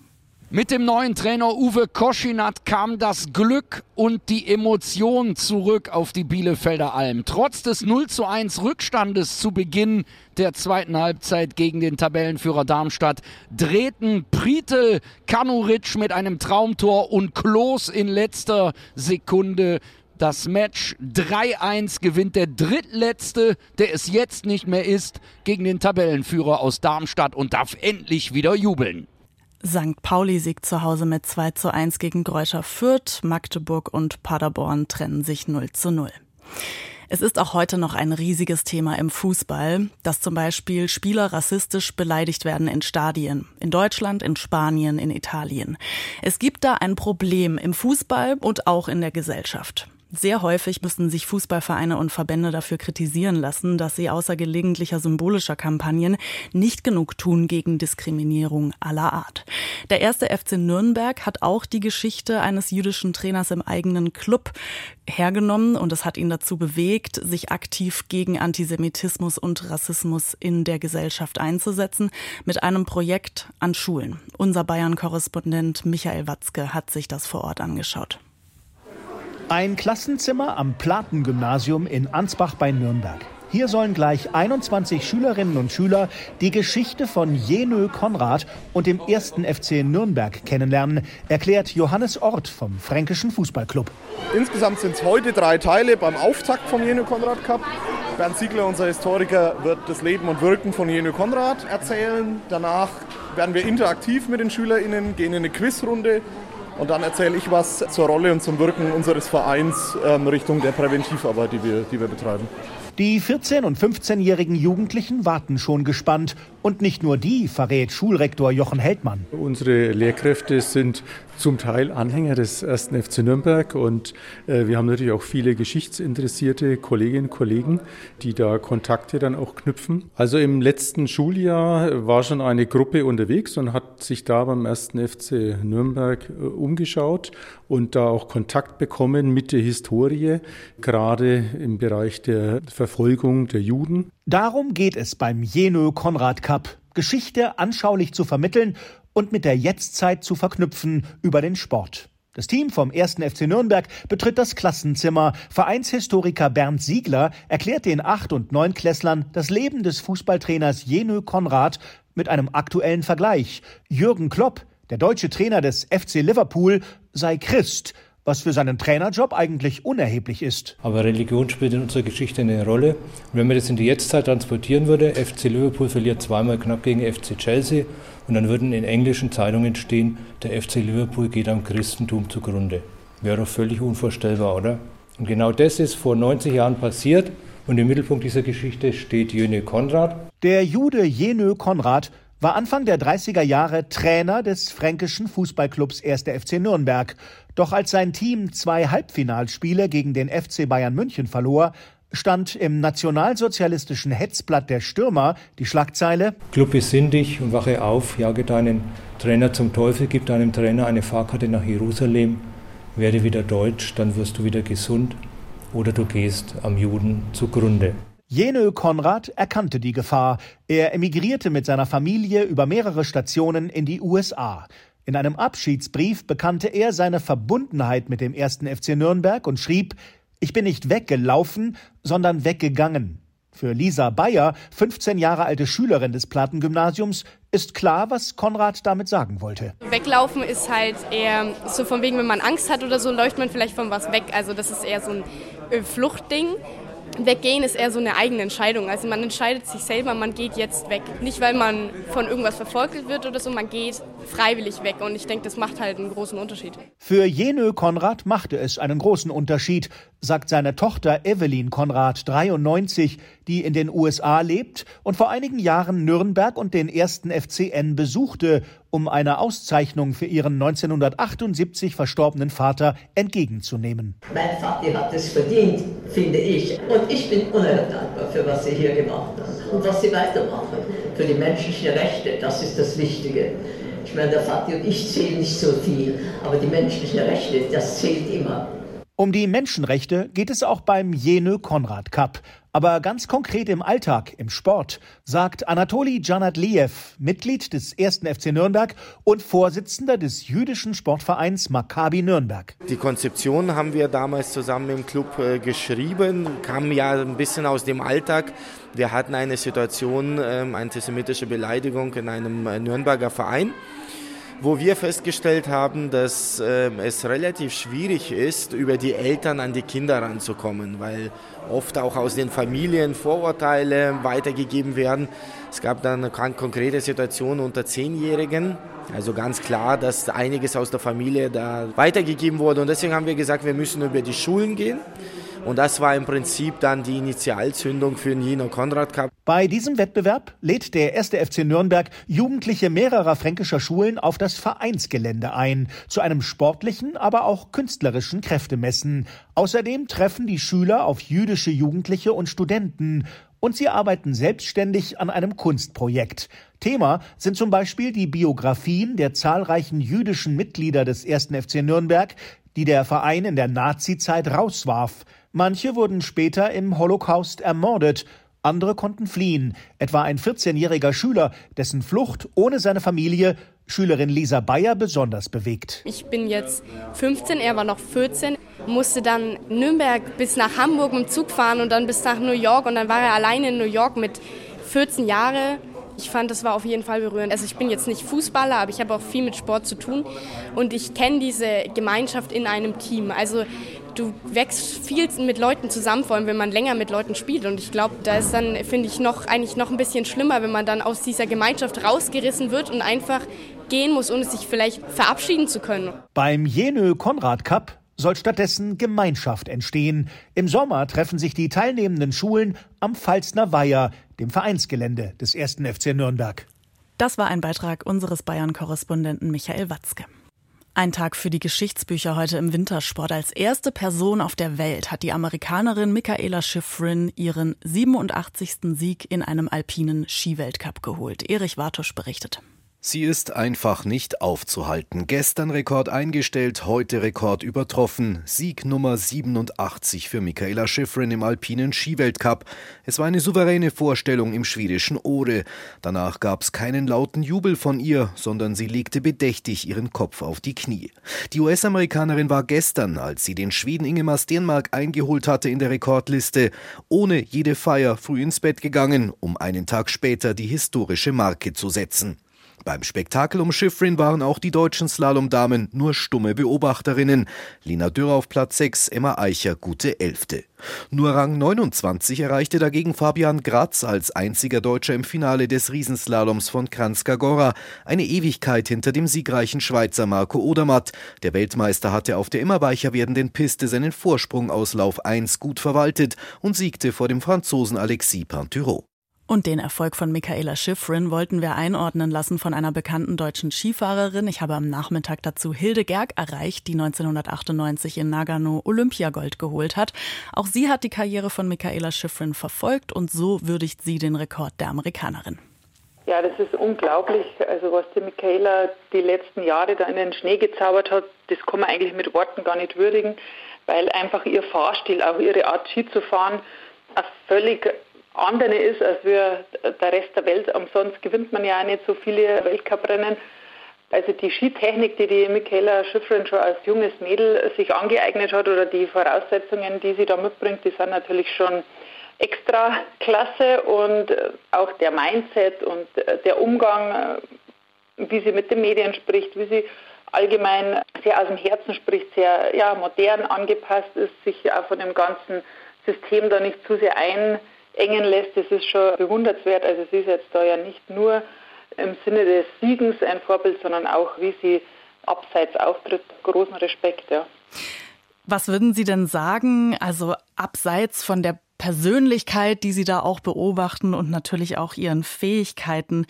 Mit dem neuen Trainer Uwe Koschinat kam das Glück und die Emotion zurück auf die Bielefelder Alm. Trotz des 0 zu 1 Rückstandes zu Beginn der zweiten Halbzeit gegen den Tabellenführer Darmstadt drehten Pritel, Kanuritsch mit einem Traumtor und Klos in letzter Sekunde das Match 3-1 gewinnt der drittletzte, der es jetzt nicht mehr ist, gegen den Tabellenführer aus Darmstadt und darf endlich wieder jubeln. St. Pauli siegt zu Hause mit 2 zu 1 gegen Greuther Fürth. Magdeburg und Paderborn trennen sich 0 zu 0. Es ist auch heute noch ein riesiges Thema im Fußball, dass zum Beispiel Spieler rassistisch beleidigt werden in Stadien. In Deutschland, in Spanien, in Italien. Es gibt da ein Problem im Fußball und auch in der Gesellschaft. Sehr häufig müssen sich Fußballvereine und Verbände dafür kritisieren lassen, dass sie außer gelegentlicher symbolischer Kampagnen nicht genug tun gegen Diskriminierung aller Art. Der erste FC Nürnberg hat auch die Geschichte eines jüdischen Trainers im eigenen Club hergenommen und es hat ihn dazu bewegt, sich aktiv gegen Antisemitismus und Rassismus in der Gesellschaft einzusetzen mit einem Projekt an Schulen. Unser Bayern-Korrespondent Michael Watzke hat sich das vor Ort angeschaut. Ein Klassenzimmer am Platengymnasium in Ansbach bei Nürnberg. Hier sollen gleich 21 Schülerinnen und Schüler die Geschichte von Jenö Konrad und dem ersten FC Nürnberg kennenlernen, erklärt Johannes Ort vom Fränkischen Fußballclub. Insgesamt sind es heute drei Teile beim Auftakt vom Jenö Konrad Cup. Bernd Siegler, unser Historiker, wird das Leben und Wirken von Jenö Konrad erzählen. Danach werden wir interaktiv mit den SchülerInnen, gehen in eine Quizrunde und dann erzähle ich was zur Rolle und zum Wirken unseres Vereins ähm, Richtung der Präventivarbeit, die wir, die wir betreiben. Die 14- und 15-jährigen Jugendlichen warten schon gespannt. Und nicht nur die, verrät Schulrektor Jochen Heldmann. Unsere Lehrkräfte sind zum Teil Anhänger des ersten FC Nürnberg und äh, wir haben natürlich auch viele geschichtsinteressierte Kolleginnen und Kollegen, die da Kontakte dann auch knüpfen. Also im letzten Schuljahr war schon eine Gruppe unterwegs und hat sich da beim ersten FC Nürnberg äh, umgeschaut und da auch Kontakt bekommen mit der Historie, gerade im Bereich der Verfolgung der Juden. Darum geht es beim Jenö Konrad Cup. Geschichte anschaulich zu vermitteln und mit der Jetztzeit zu verknüpfen über den Sport. Das Team vom 1. FC Nürnberg betritt das Klassenzimmer. Vereinshistoriker Bernd Siegler erklärt den 8- und 9-Klässlern das Leben des Fußballtrainers Jenö Konrad mit einem aktuellen Vergleich. Jürgen Klopp, der deutsche Trainer des FC Liverpool, sei Christ was für seinen Trainerjob eigentlich unerheblich ist. Aber Religion spielt in unserer Geschichte eine Rolle. Und wenn man das in die Jetztzeit transportieren würde, FC Liverpool verliert zweimal knapp gegen FC Chelsea und dann würden in englischen Zeitungen stehen, der FC Liverpool geht am Christentum zugrunde. Wäre doch völlig unvorstellbar, oder? Und genau das ist vor 90 Jahren passiert und im Mittelpunkt dieser Geschichte steht Jönö Konrad. Der Jude Jenö Konrad war Anfang der 30er Jahre Trainer des fränkischen Fußballclubs 1. FC Nürnberg. Doch als sein Team zwei Halbfinalspiele gegen den FC Bayern München verlor, stand im nationalsozialistischen Hetzblatt der Stürmer die Schlagzeile Club besinn dich und wache auf, jage deinen Trainer zum Teufel, gib deinem Trainer eine Fahrkarte nach Jerusalem, werde wieder deutsch, dann wirst du wieder gesund oder du gehst am Juden zugrunde. Jenö Konrad erkannte die Gefahr. Er emigrierte mit seiner Familie über mehrere Stationen in die USA. In einem Abschiedsbrief bekannte er seine Verbundenheit mit dem ersten FC Nürnberg und schrieb, ich bin nicht weggelaufen, sondern weggegangen. Für Lisa Bayer, 15 Jahre alte Schülerin des Plattengymnasiums, ist klar, was Konrad damit sagen wollte. Weglaufen ist halt eher so von wegen, wenn man Angst hat oder so, läuft man vielleicht von was weg. Also das ist eher so ein äh, Fluchtding. Weggehen ist eher so eine eigene Entscheidung. Also man entscheidet sich selber, man geht jetzt weg. Nicht, weil man von irgendwas verfolgt wird oder so, man geht freiwillig weg. Und ich denke, das macht halt einen großen Unterschied. Für Jenö Konrad machte es einen großen Unterschied, sagt seine Tochter Evelyn Konrad, 93, die in den USA lebt und vor einigen Jahren Nürnberg und den ersten FCN besuchte, um eine Auszeichnung für ihren 1978 verstorbenen Vater entgegenzunehmen. Mein Vater hat es verdient, finde ich. Und ich bin unheimlich dankbar für was Sie hier gemacht haben und was Sie weitermachen. für die menschlichen Rechte. Das ist das Wichtige. Ich meine, der Vati und ich zählen nicht so viel, aber die menschlichen Rechte, das zählt immer. Um die Menschenrechte geht es auch beim Jenö Konrad Cup. Aber ganz konkret im Alltag, im Sport, sagt Anatoli Janadliev, Mitglied des 1. FC Nürnberg und Vorsitzender des jüdischen Sportvereins Maccabi Nürnberg. Die Konzeption haben wir damals zusammen im Club äh, geschrieben, kam ja ein bisschen aus dem Alltag. Wir hatten eine Situation, äh, antisemitische Beleidigung in einem äh, Nürnberger Verein wo wir festgestellt haben, dass äh, es relativ schwierig ist, über die Eltern an die Kinder ranzukommen, weil oft auch aus den Familien Vorurteile weitergegeben werden. Es gab dann eine konkrete Situation unter Zehnjährigen. Also ganz klar, dass einiges aus der Familie da weitergegeben wurde. Und deswegen haben wir gesagt, wir müssen über die Schulen gehen. Und das war im Prinzip dann die Initialzündung für den Jena Konrad Cup. Bei diesem Wettbewerb lädt der erste FC Nürnberg Jugendliche mehrerer fränkischer Schulen auf das Vereinsgelände ein, zu einem sportlichen, aber auch künstlerischen Kräftemessen. Außerdem treffen die Schüler auf jüdische Jugendliche und Studenten und sie arbeiten selbstständig an einem Kunstprojekt. Thema sind zum Beispiel die Biografien der zahlreichen jüdischen Mitglieder des ersten FC Nürnberg, die der Verein in der Nazizeit rauswarf. Manche wurden später im Holocaust ermordet, andere konnten fliehen, etwa ein 14-jähriger Schüler, dessen Flucht ohne seine Familie Schülerin Lisa Bayer besonders bewegt. Ich bin jetzt 15, er war noch 14, musste dann Nürnberg bis nach Hamburg mit dem Zug fahren und dann bis nach New York und dann war er alleine in New York mit 14 Jahren. Ich fand, das war auf jeden Fall berührend. Also ich bin jetzt nicht Fußballer, aber ich habe auch viel mit Sport zu tun und ich kenne diese Gemeinschaft in einem Team. Also du wächst viel mit Leuten zusammen, vor allem wenn man länger mit Leuten spielt. Und ich glaube, da ist dann, finde ich, noch eigentlich noch ein bisschen schlimmer, wenn man dann aus dieser Gemeinschaft rausgerissen wird und einfach gehen muss, ohne sich vielleicht verabschieden zu können. Beim Jenö Konrad Cup soll stattdessen Gemeinschaft entstehen. Im Sommer treffen sich die teilnehmenden Schulen am Pfalzner Weiher, dem Vereinsgelände des 1. FC Nürnberg. Das war ein Beitrag unseres Bayern-Korrespondenten Michael Watzke. Ein Tag für die Geschichtsbücher heute im Wintersport. Als erste Person auf der Welt hat die Amerikanerin Michaela Schifrin ihren 87. Sieg in einem alpinen Skiweltcup geholt. Erich Wartusch berichtet. Sie ist einfach nicht aufzuhalten. Gestern Rekord eingestellt, heute Rekord übertroffen. Sieg Nummer 87 für Michaela Schifrin im alpinen Skiweltcup. Es war eine souveräne Vorstellung im schwedischen Ore. Danach gab es keinen lauten Jubel von ihr, sondern sie legte bedächtig ihren Kopf auf die Knie. Die US-Amerikanerin war gestern, als sie den Schweden Ingemar Stenmark eingeholt hatte in der Rekordliste, ohne jede Feier früh ins Bett gegangen, um einen Tag später die historische Marke zu setzen. Beim Spektakel um Schifrin waren auch die deutschen Slalomdamen nur stumme Beobachterinnen. Lina Dürr auf Platz 6, Emma Eicher gute Elfte. Nur Rang 29 erreichte dagegen Fabian Gratz als einziger Deutscher im Finale des Riesenslaloms von Kranjska Gora. Eine Ewigkeit hinter dem siegreichen Schweizer Marco Odermatt. Der Weltmeister hatte auf der immer weicher werdenden Piste seinen Vorsprung aus Lauf 1 gut verwaltet und siegte vor dem Franzosen Alexis Pinturault. Und den Erfolg von Michaela Schifrin wollten wir einordnen lassen von einer bekannten deutschen Skifahrerin. Ich habe am Nachmittag dazu Hilde Gerg erreicht, die 1998 in Nagano Olympiagold geholt hat. Auch sie hat die Karriere von Michaela Schifrin verfolgt und so würdigt sie den Rekord der Amerikanerin. Ja, das ist unglaublich. Also was die Michaela die letzten Jahre da in den Schnee gezaubert hat, das kann man eigentlich mit Worten gar nicht würdigen, weil einfach ihr Fahrstil, auch ihre Art Ski zu fahren, ein völlig andere ist als wir der Rest der Welt. Umsonst gewinnt man ja nicht so viele Weltcuprennen. Also die Skitechnik, die die Michaela Schifrin schon als junges Mädel sich angeeignet hat oder die Voraussetzungen, die sie da mitbringt, die sind natürlich schon extra klasse und auch der Mindset und der Umgang, wie sie mit den Medien spricht, wie sie allgemein sehr aus dem Herzen spricht, sehr ja, modern angepasst ist, sich auch von dem ganzen System da nicht zu sehr ein engen lässt, das ist schon bewundernswert. Also sie ist jetzt da ja nicht nur im Sinne des Siegens ein Vorbild, sondern auch, wie sie abseits auftritt. Großen Respekt, ja. Was würden Sie denn sagen, also abseits von der Persönlichkeit, die Sie da auch beobachten und natürlich auch Ihren Fähigkeiten,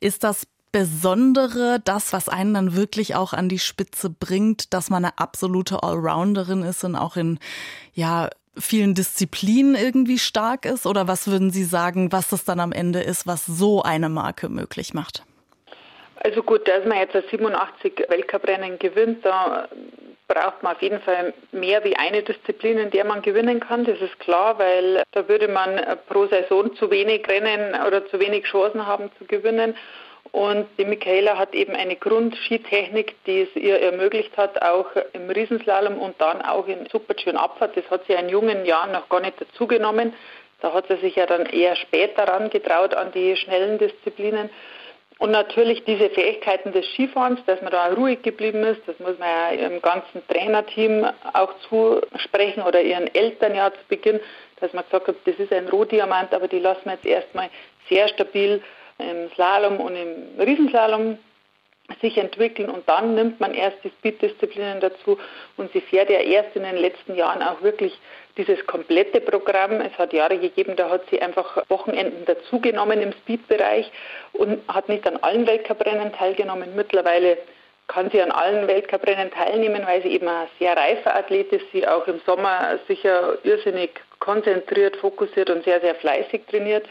ist das Besondere, das, was einen dann wirklich auch an die Spitze bringt, dass man eine absolute Allrounderin ist und auch in, ja, vielen Disziplinen irgendwie stark ist? Oder was würden Sie sagen, was das dann am Ende ist, was so eine Marke möglich macht? Also gut, dass man jetzt 87 Weltcuprennen gewinnt, da braucht man auf jeden Fall mehr wie eine Disziplin, in der man gewinnen kann. Das ist klar, weil da würde man pro Saison zu wenig Rennen oder zu wenig Chancen haben zu gewinnen. Und die Michaela hat eben eine Grundskitechnik, die es ihr ermöglicht hat, auch im Riesenslalom und dann auch in Super-G und Abfahrt. Das hat sie in jungen Jahren noch gar nicht dazugenommen. Da hat sie sich ja dann eher später rangetraut an die schnellen Disziplinen. Und natürlich diese Fähigkeiten des Skifahrens, dass man da ruhig geblieben ist, das muss man ja im ganzen Trainerteam auch zusprechen oder ihren Eltern ja zu Beginn, dass man gesagt hat, das ist ein Rohdiamant, aber die lassen wir jetzt erstmal sehr stabil im Slalom und im Riesenslalom sich entwickeln und dann nimmt man erst die Speed-Disziplinen dazu und sie fährt ja erst in den letzten Jahren auch wirklich dieses komplette Programm. Es hat Jahre gegeben, da hat sie einfach Wochenenden dazugenommen im Speed-Bereich und hat nicht an allen Weltcuprennen teilgenommen. Mittlerweile kann sie an allen Weltcuprennen teilnehmen, weil sie eben ein sehr reifer Athlet ist, sie auch im Sommer sicher irrsinnig konzentriert, fokussiert und sehr, sehr fleißig trainiert.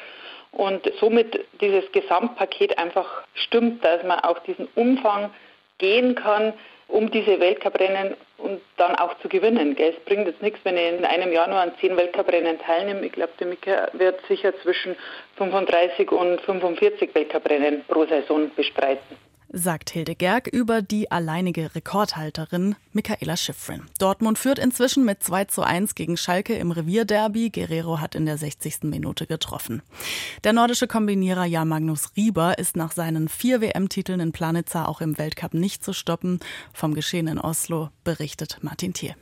Und somit dieses Gesamtpaket einfach stimmt, dass man auch diesen Umfang gehen kann, um diese Weltcuprennen und dann auch zu gewinnen. Es bringt jetzt nichts, wenn ich in einem Jahr nur an zehn Weltcuprennen teilnehme. Ich glaube, der Mika wird sicher zwischen 35 und 45 Weltcuprennen pro Saison bestreiten sagt Hilde Gerg über die alleinige Rekordhalterin Michaela Schifrin. Dortmund führt inzwischen mit 2 zu 1 gegen Schalke im Revierderby. Guerrero hat in der 60. Minute getroffen. Der nordische Kombinierer Jan Magnus Rieber ist nach seinen vier WM-Titeln in Planitza auch im Weltcup nicht zu stoppen. Vom Geschehen in Oslo berichtet Martin Thiel.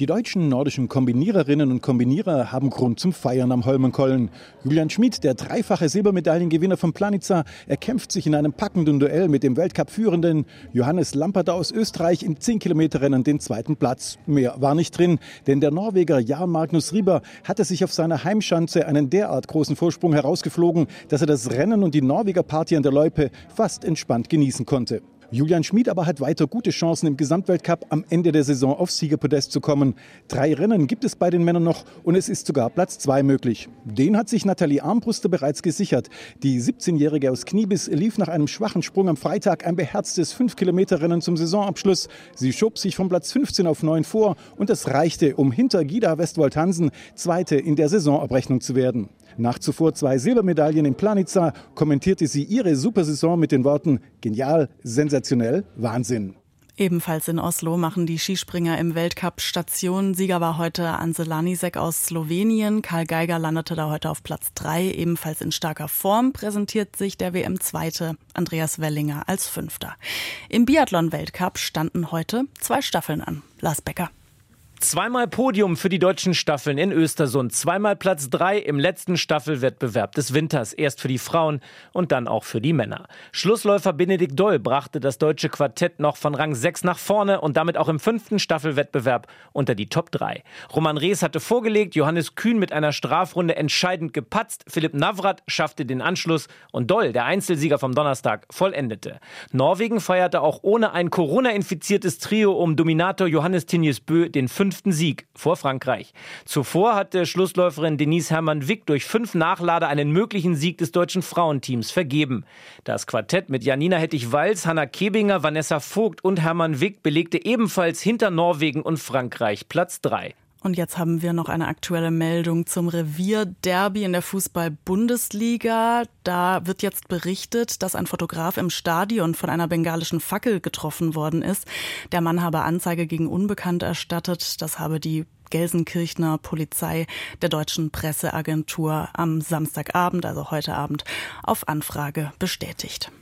Die deutschen nordischen Kombiniererinnen und Kombinierer haben Grund zum Feiern am Holmenkollen. Julian Schmid, der dreifache Silbermedaillengewinner von Planica, erkämpft sich in einem packenden Duell mit dem Weltcup-Führenden Johannes Lampert aus Österreich im 10-Kilometer-Rennen den zweiten Platz. Mehr war nicht drin, denn der Norweger Jan Magnus Rieber hatte sich auf seiner Heimschanze einen derart großen Vorsprung herausgeflogen, dass er das Rennen und die Norweger Party an der Loipe fast entspannt genießen konnte. Julian Schmid aber hat weiter gute Chancen im Gesamtweltcup am Ende der Saison aufs Siegerpodest zu kommen. Drei Rennen gibt es bei den Männern noch und es ist sogar Platz zwei möglich. Den hat sich Nathalie Armbruster bereits gesichert. Die 17-Jährige aus Kniebis lief nach einem schwachen Sprung am Freitag ein beherztes 5-Kilometer-Rennen zum Saisonabschluss. Sie schob sich von Platz 15 auf 9 vor und das reichte, um hinter Gida Westwold Hansen Zweite in der Saisonabrechnung zu werden. Nach zuvor zwei Silbermedaillen in Planica kommentierte sie ihre Supersaison mit den Worten genial, sensationell, Wahnsinn. Ebenfalls in Oslo machen die Skispringer im Weltcup Station. Sieger war heute Anse Lanisek aus Slowenien. Karl Geiger landete da heute auf Platz drei. Ebenfalls in starker Form präsentiert sich der WM-Zweite Andreas Wellinger als Fünfter. Im Biathlon-Weltcup standen heute zwei Staffeln an. Lars Becker. Zweimal Podium für die deutschen Staffeln in Östersund, zweimal Platz drei im letzten Staffelwettbewerb des Winters, erst für die Frauen und dann auch für die Männer. Schlussläufer Benedikt Doll brachte das deutsche Quartett noch von Rang 6 nach vorne und damit auch im fünften Staffelwettbewerb unter die Top 3. Roman Rees hatte vorgelegt, Johannes Kühn mit einer Strafrunde entscheidend gepatzt, Philipp Navrat schaffte den Anschluss und Doll, der Einzelsieger vom Donnerstag, vollendete. Norwegen feierte auch ohne ein Corona-infiziertes Trio um Dominator Johannes Tinjes Bö den fünften fünften Sieg vor Frankreich. Zuvor hatte Schlussläuferin Denise Hermann-Wick durch fünf Nachlader einen möglichen Sieg des deutschen Frauenteams vergeben. Das Quartett mit Janina Hettich-Walz, Hanna Kebinger, Vanessa Vogt und Hermann Wick belegte ebenfalls hinter Norwegen und Frankreich Platz drei. Und jetzt haben wir noch eine aktuelle Meldung zum Revierderby in der Fußball-Bundesliga. Da wird jetzt berichtet, dass ein Fotograf im Stadion von einer bengalischen Fackel getroffen worden ist. Der Mann habe Anzeige gegen Unbekannt erstattet. Das habe die Gelsenkirchner Polizei der deutschen Presseagentur am Samstagabend, also heute Abend, auf Anfrage bestätigt.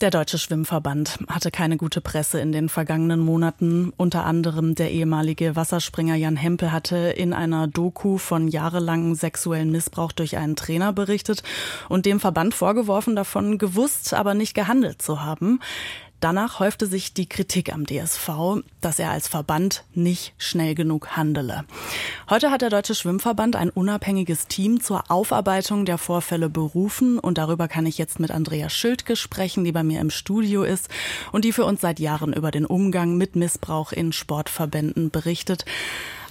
Der Deutsche Schwimmverband hatte keine gute Presse in den vergangenen Monaten. Unter anderem der ehemalige Wasserspringer Jan Hempel hatte in einer Doku von jahrelangem sexuellen Missbrauch durch einen Trainer berichtet und dem Verband vorgeworfen, davon gewusst, aber nicht gehandelt zu haben. Danach häufte sich die Kritik am DSV, dass er als Verband nicht schnell genug handele. Heute hat der Deutsche Schwimmverband ein unabhängiges Team zur Aufarbeitung der Vorfälle berufen und darüber kann ich jetzt mit Andrea Schildke sprechen, die bei mir im Studio ist und die für uns seit Jahren über den Umgang mit Missbrauch in Sportverbänden berichtet.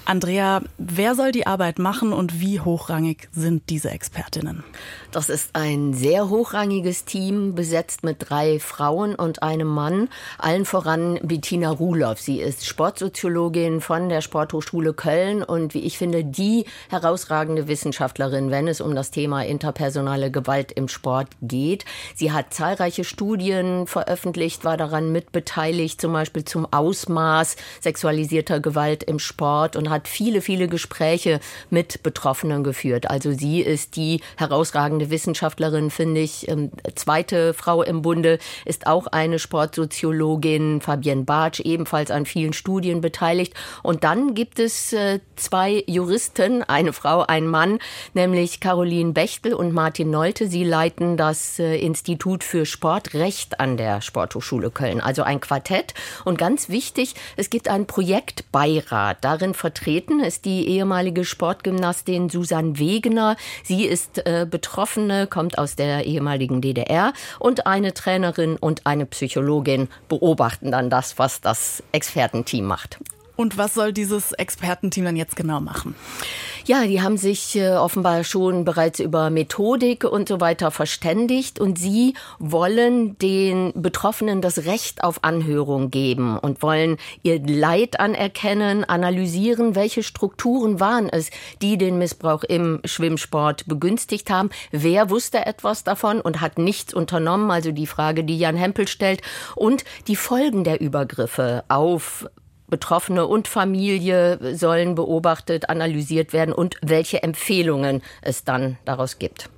Andrea, wer soll die Arbeit machen und wie hochrangig sind diese Expertinnen? Das ist ein sehr hochrangiges Team, besetzt mit drei Frauen und einem Mann. Allen voran Bettina Ruloff. Sie ist Sportsoziologin von der Sporthochschule Köln und wie ich finde, die herausragende Wissenschaftlerin, wenn es um das Thema interpersonale Gewalt im Sport geht. Sie hat zahlreiche Studien veröffentlicht, war daran mitbeteiligt, zum Beispiel zum Ausmaß sexualisierter Gewalt im Sport und hat hat viele, viele Gespräche mit Betroffenen geführt. Also sie ist die herausragende Wissenschaftlerin, finde ich. Ähm, zweite Frau im Bunde ist auch eine Sportsoziologin, Fabienne Bartsch, ebenfalls an vielen Studien beteiligt. Und dann gibt es äh, zwei Juristen, eine Frau, ein Mann, nämlich Caroline Bechtel und Martin Nolte. Sie leiten das äh, Institut für Sportrecht an der Sporthochschule Köln. Also ein Quartett. Und ganz wichtig, es gibt einen Projektbeirat. Darin vertreten vertreten ist die ehemalige Sportgymnastin Susanne Wegener. Sie ist äh, Betroffene, kommt aus der ehemaligen DDR und eine Trainerin und eine Psychologin beobachten dann das, was das Expertenteam macht. Und was soll dieses Expertenteam dann jetzt genau machen? Ja, die haben sich äh, offenbar schon bereits über Methodik und so weiter verständigt und sie wollen den Betroffenen das Recht auf Anhörung geben und wollen ihr Leid anerkennen, analysieren, welche Strukturen waren es, die den Missbrauch im Schwimmsport begünstigt haben. Wer wusste etwas davon und hat nichts unternommen? Also die Frage, die Jan Hempel stellt und die Folgen der Übergriffe auf Betroffene und Familie sollen beobachtet, analysiert werden und welche Empfehlungen es dann daraus gibt.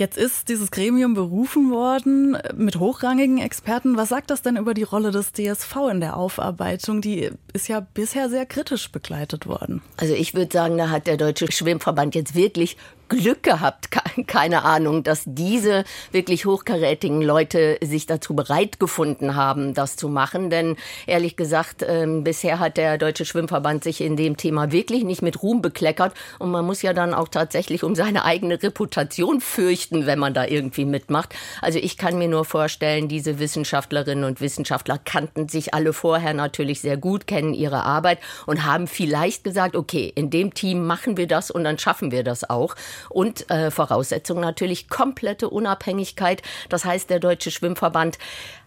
Jetzt ist dieses Gremium berufen worden mit hochrangigen Experten. Was sagt das denn über die Rolle des DSV in der Aufarbeitung? Die ist ja bisher sehr kritisch begleitet worden. Also ich würde sagen, da hat der Deutsche Schwimmverband jetzt wirklich Glück gehabt, keine Ahnung, dass diese wirklich hochkarätigen Leute sich dazu bereit gefunden haben, das zu machen. Denn ehrlich gesagt, äh, bisher hat der Deutsche Schwimmverband sich in dem Thema wirklich nicht mit Ruhm bekleckert. Und man muss ja dann auch tatsächlich um seine eigene Reputation fürchten, wenn man da irgendwie mitmacht. Also ich kann mir nur vorstellen, diese Wissenschaftlerinnen und Wissenschaftler kannten sich alle vorher natürlich sehr gut, kennen ihre Arbeit und haben vielleicht gesagt, okay, in dem Team machen wir das und dann schaffen wir das auch. Und äh, Voraussetzung natürlich komplette Unabhängigkeit. Das heißt, der Deutsche Schwimmverband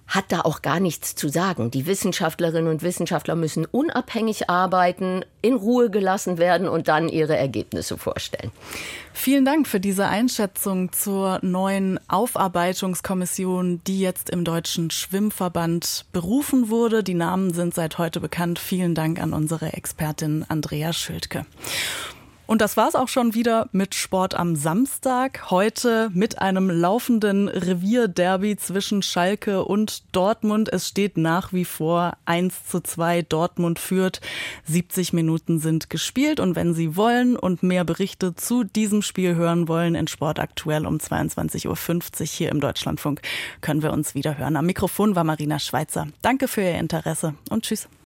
hat da auch gar nichts zu sagen. Die Wissenschaftlerinnen und Wissenschaftler müssen unabhängig arbeiten, in Ruhe gelassen werden und dann ihre Ergebnisse vorstellen. Vielen Dank für diese Einschätzung zur neuen Aufarbeitungskommission, die jetzt im Deutschen Schwimmverband berufen wurde. Die Namen sind seit heute bekannt. Vielen Dank an unsere Expertin Andrea Schildke. Und das war's auch schon wieder mit Sport am Samstag. Heute mit einem laufenden Revierderby zwischen Schalke und Dortmund. Es steht nach wie vor 1 zu 2. Dortmund führt. 70 Minuten sind gespielt. Und wenn Sie wollen und mehr Berichte zu diesem Spiel hören wollen, in Sport aktuell um 22.50 Uhr hier im Deutschlandfunk, können wir uns wieder hören. Am Mikrofon war Marina Schweizer. Danke für Ihr Interesse und tschüss.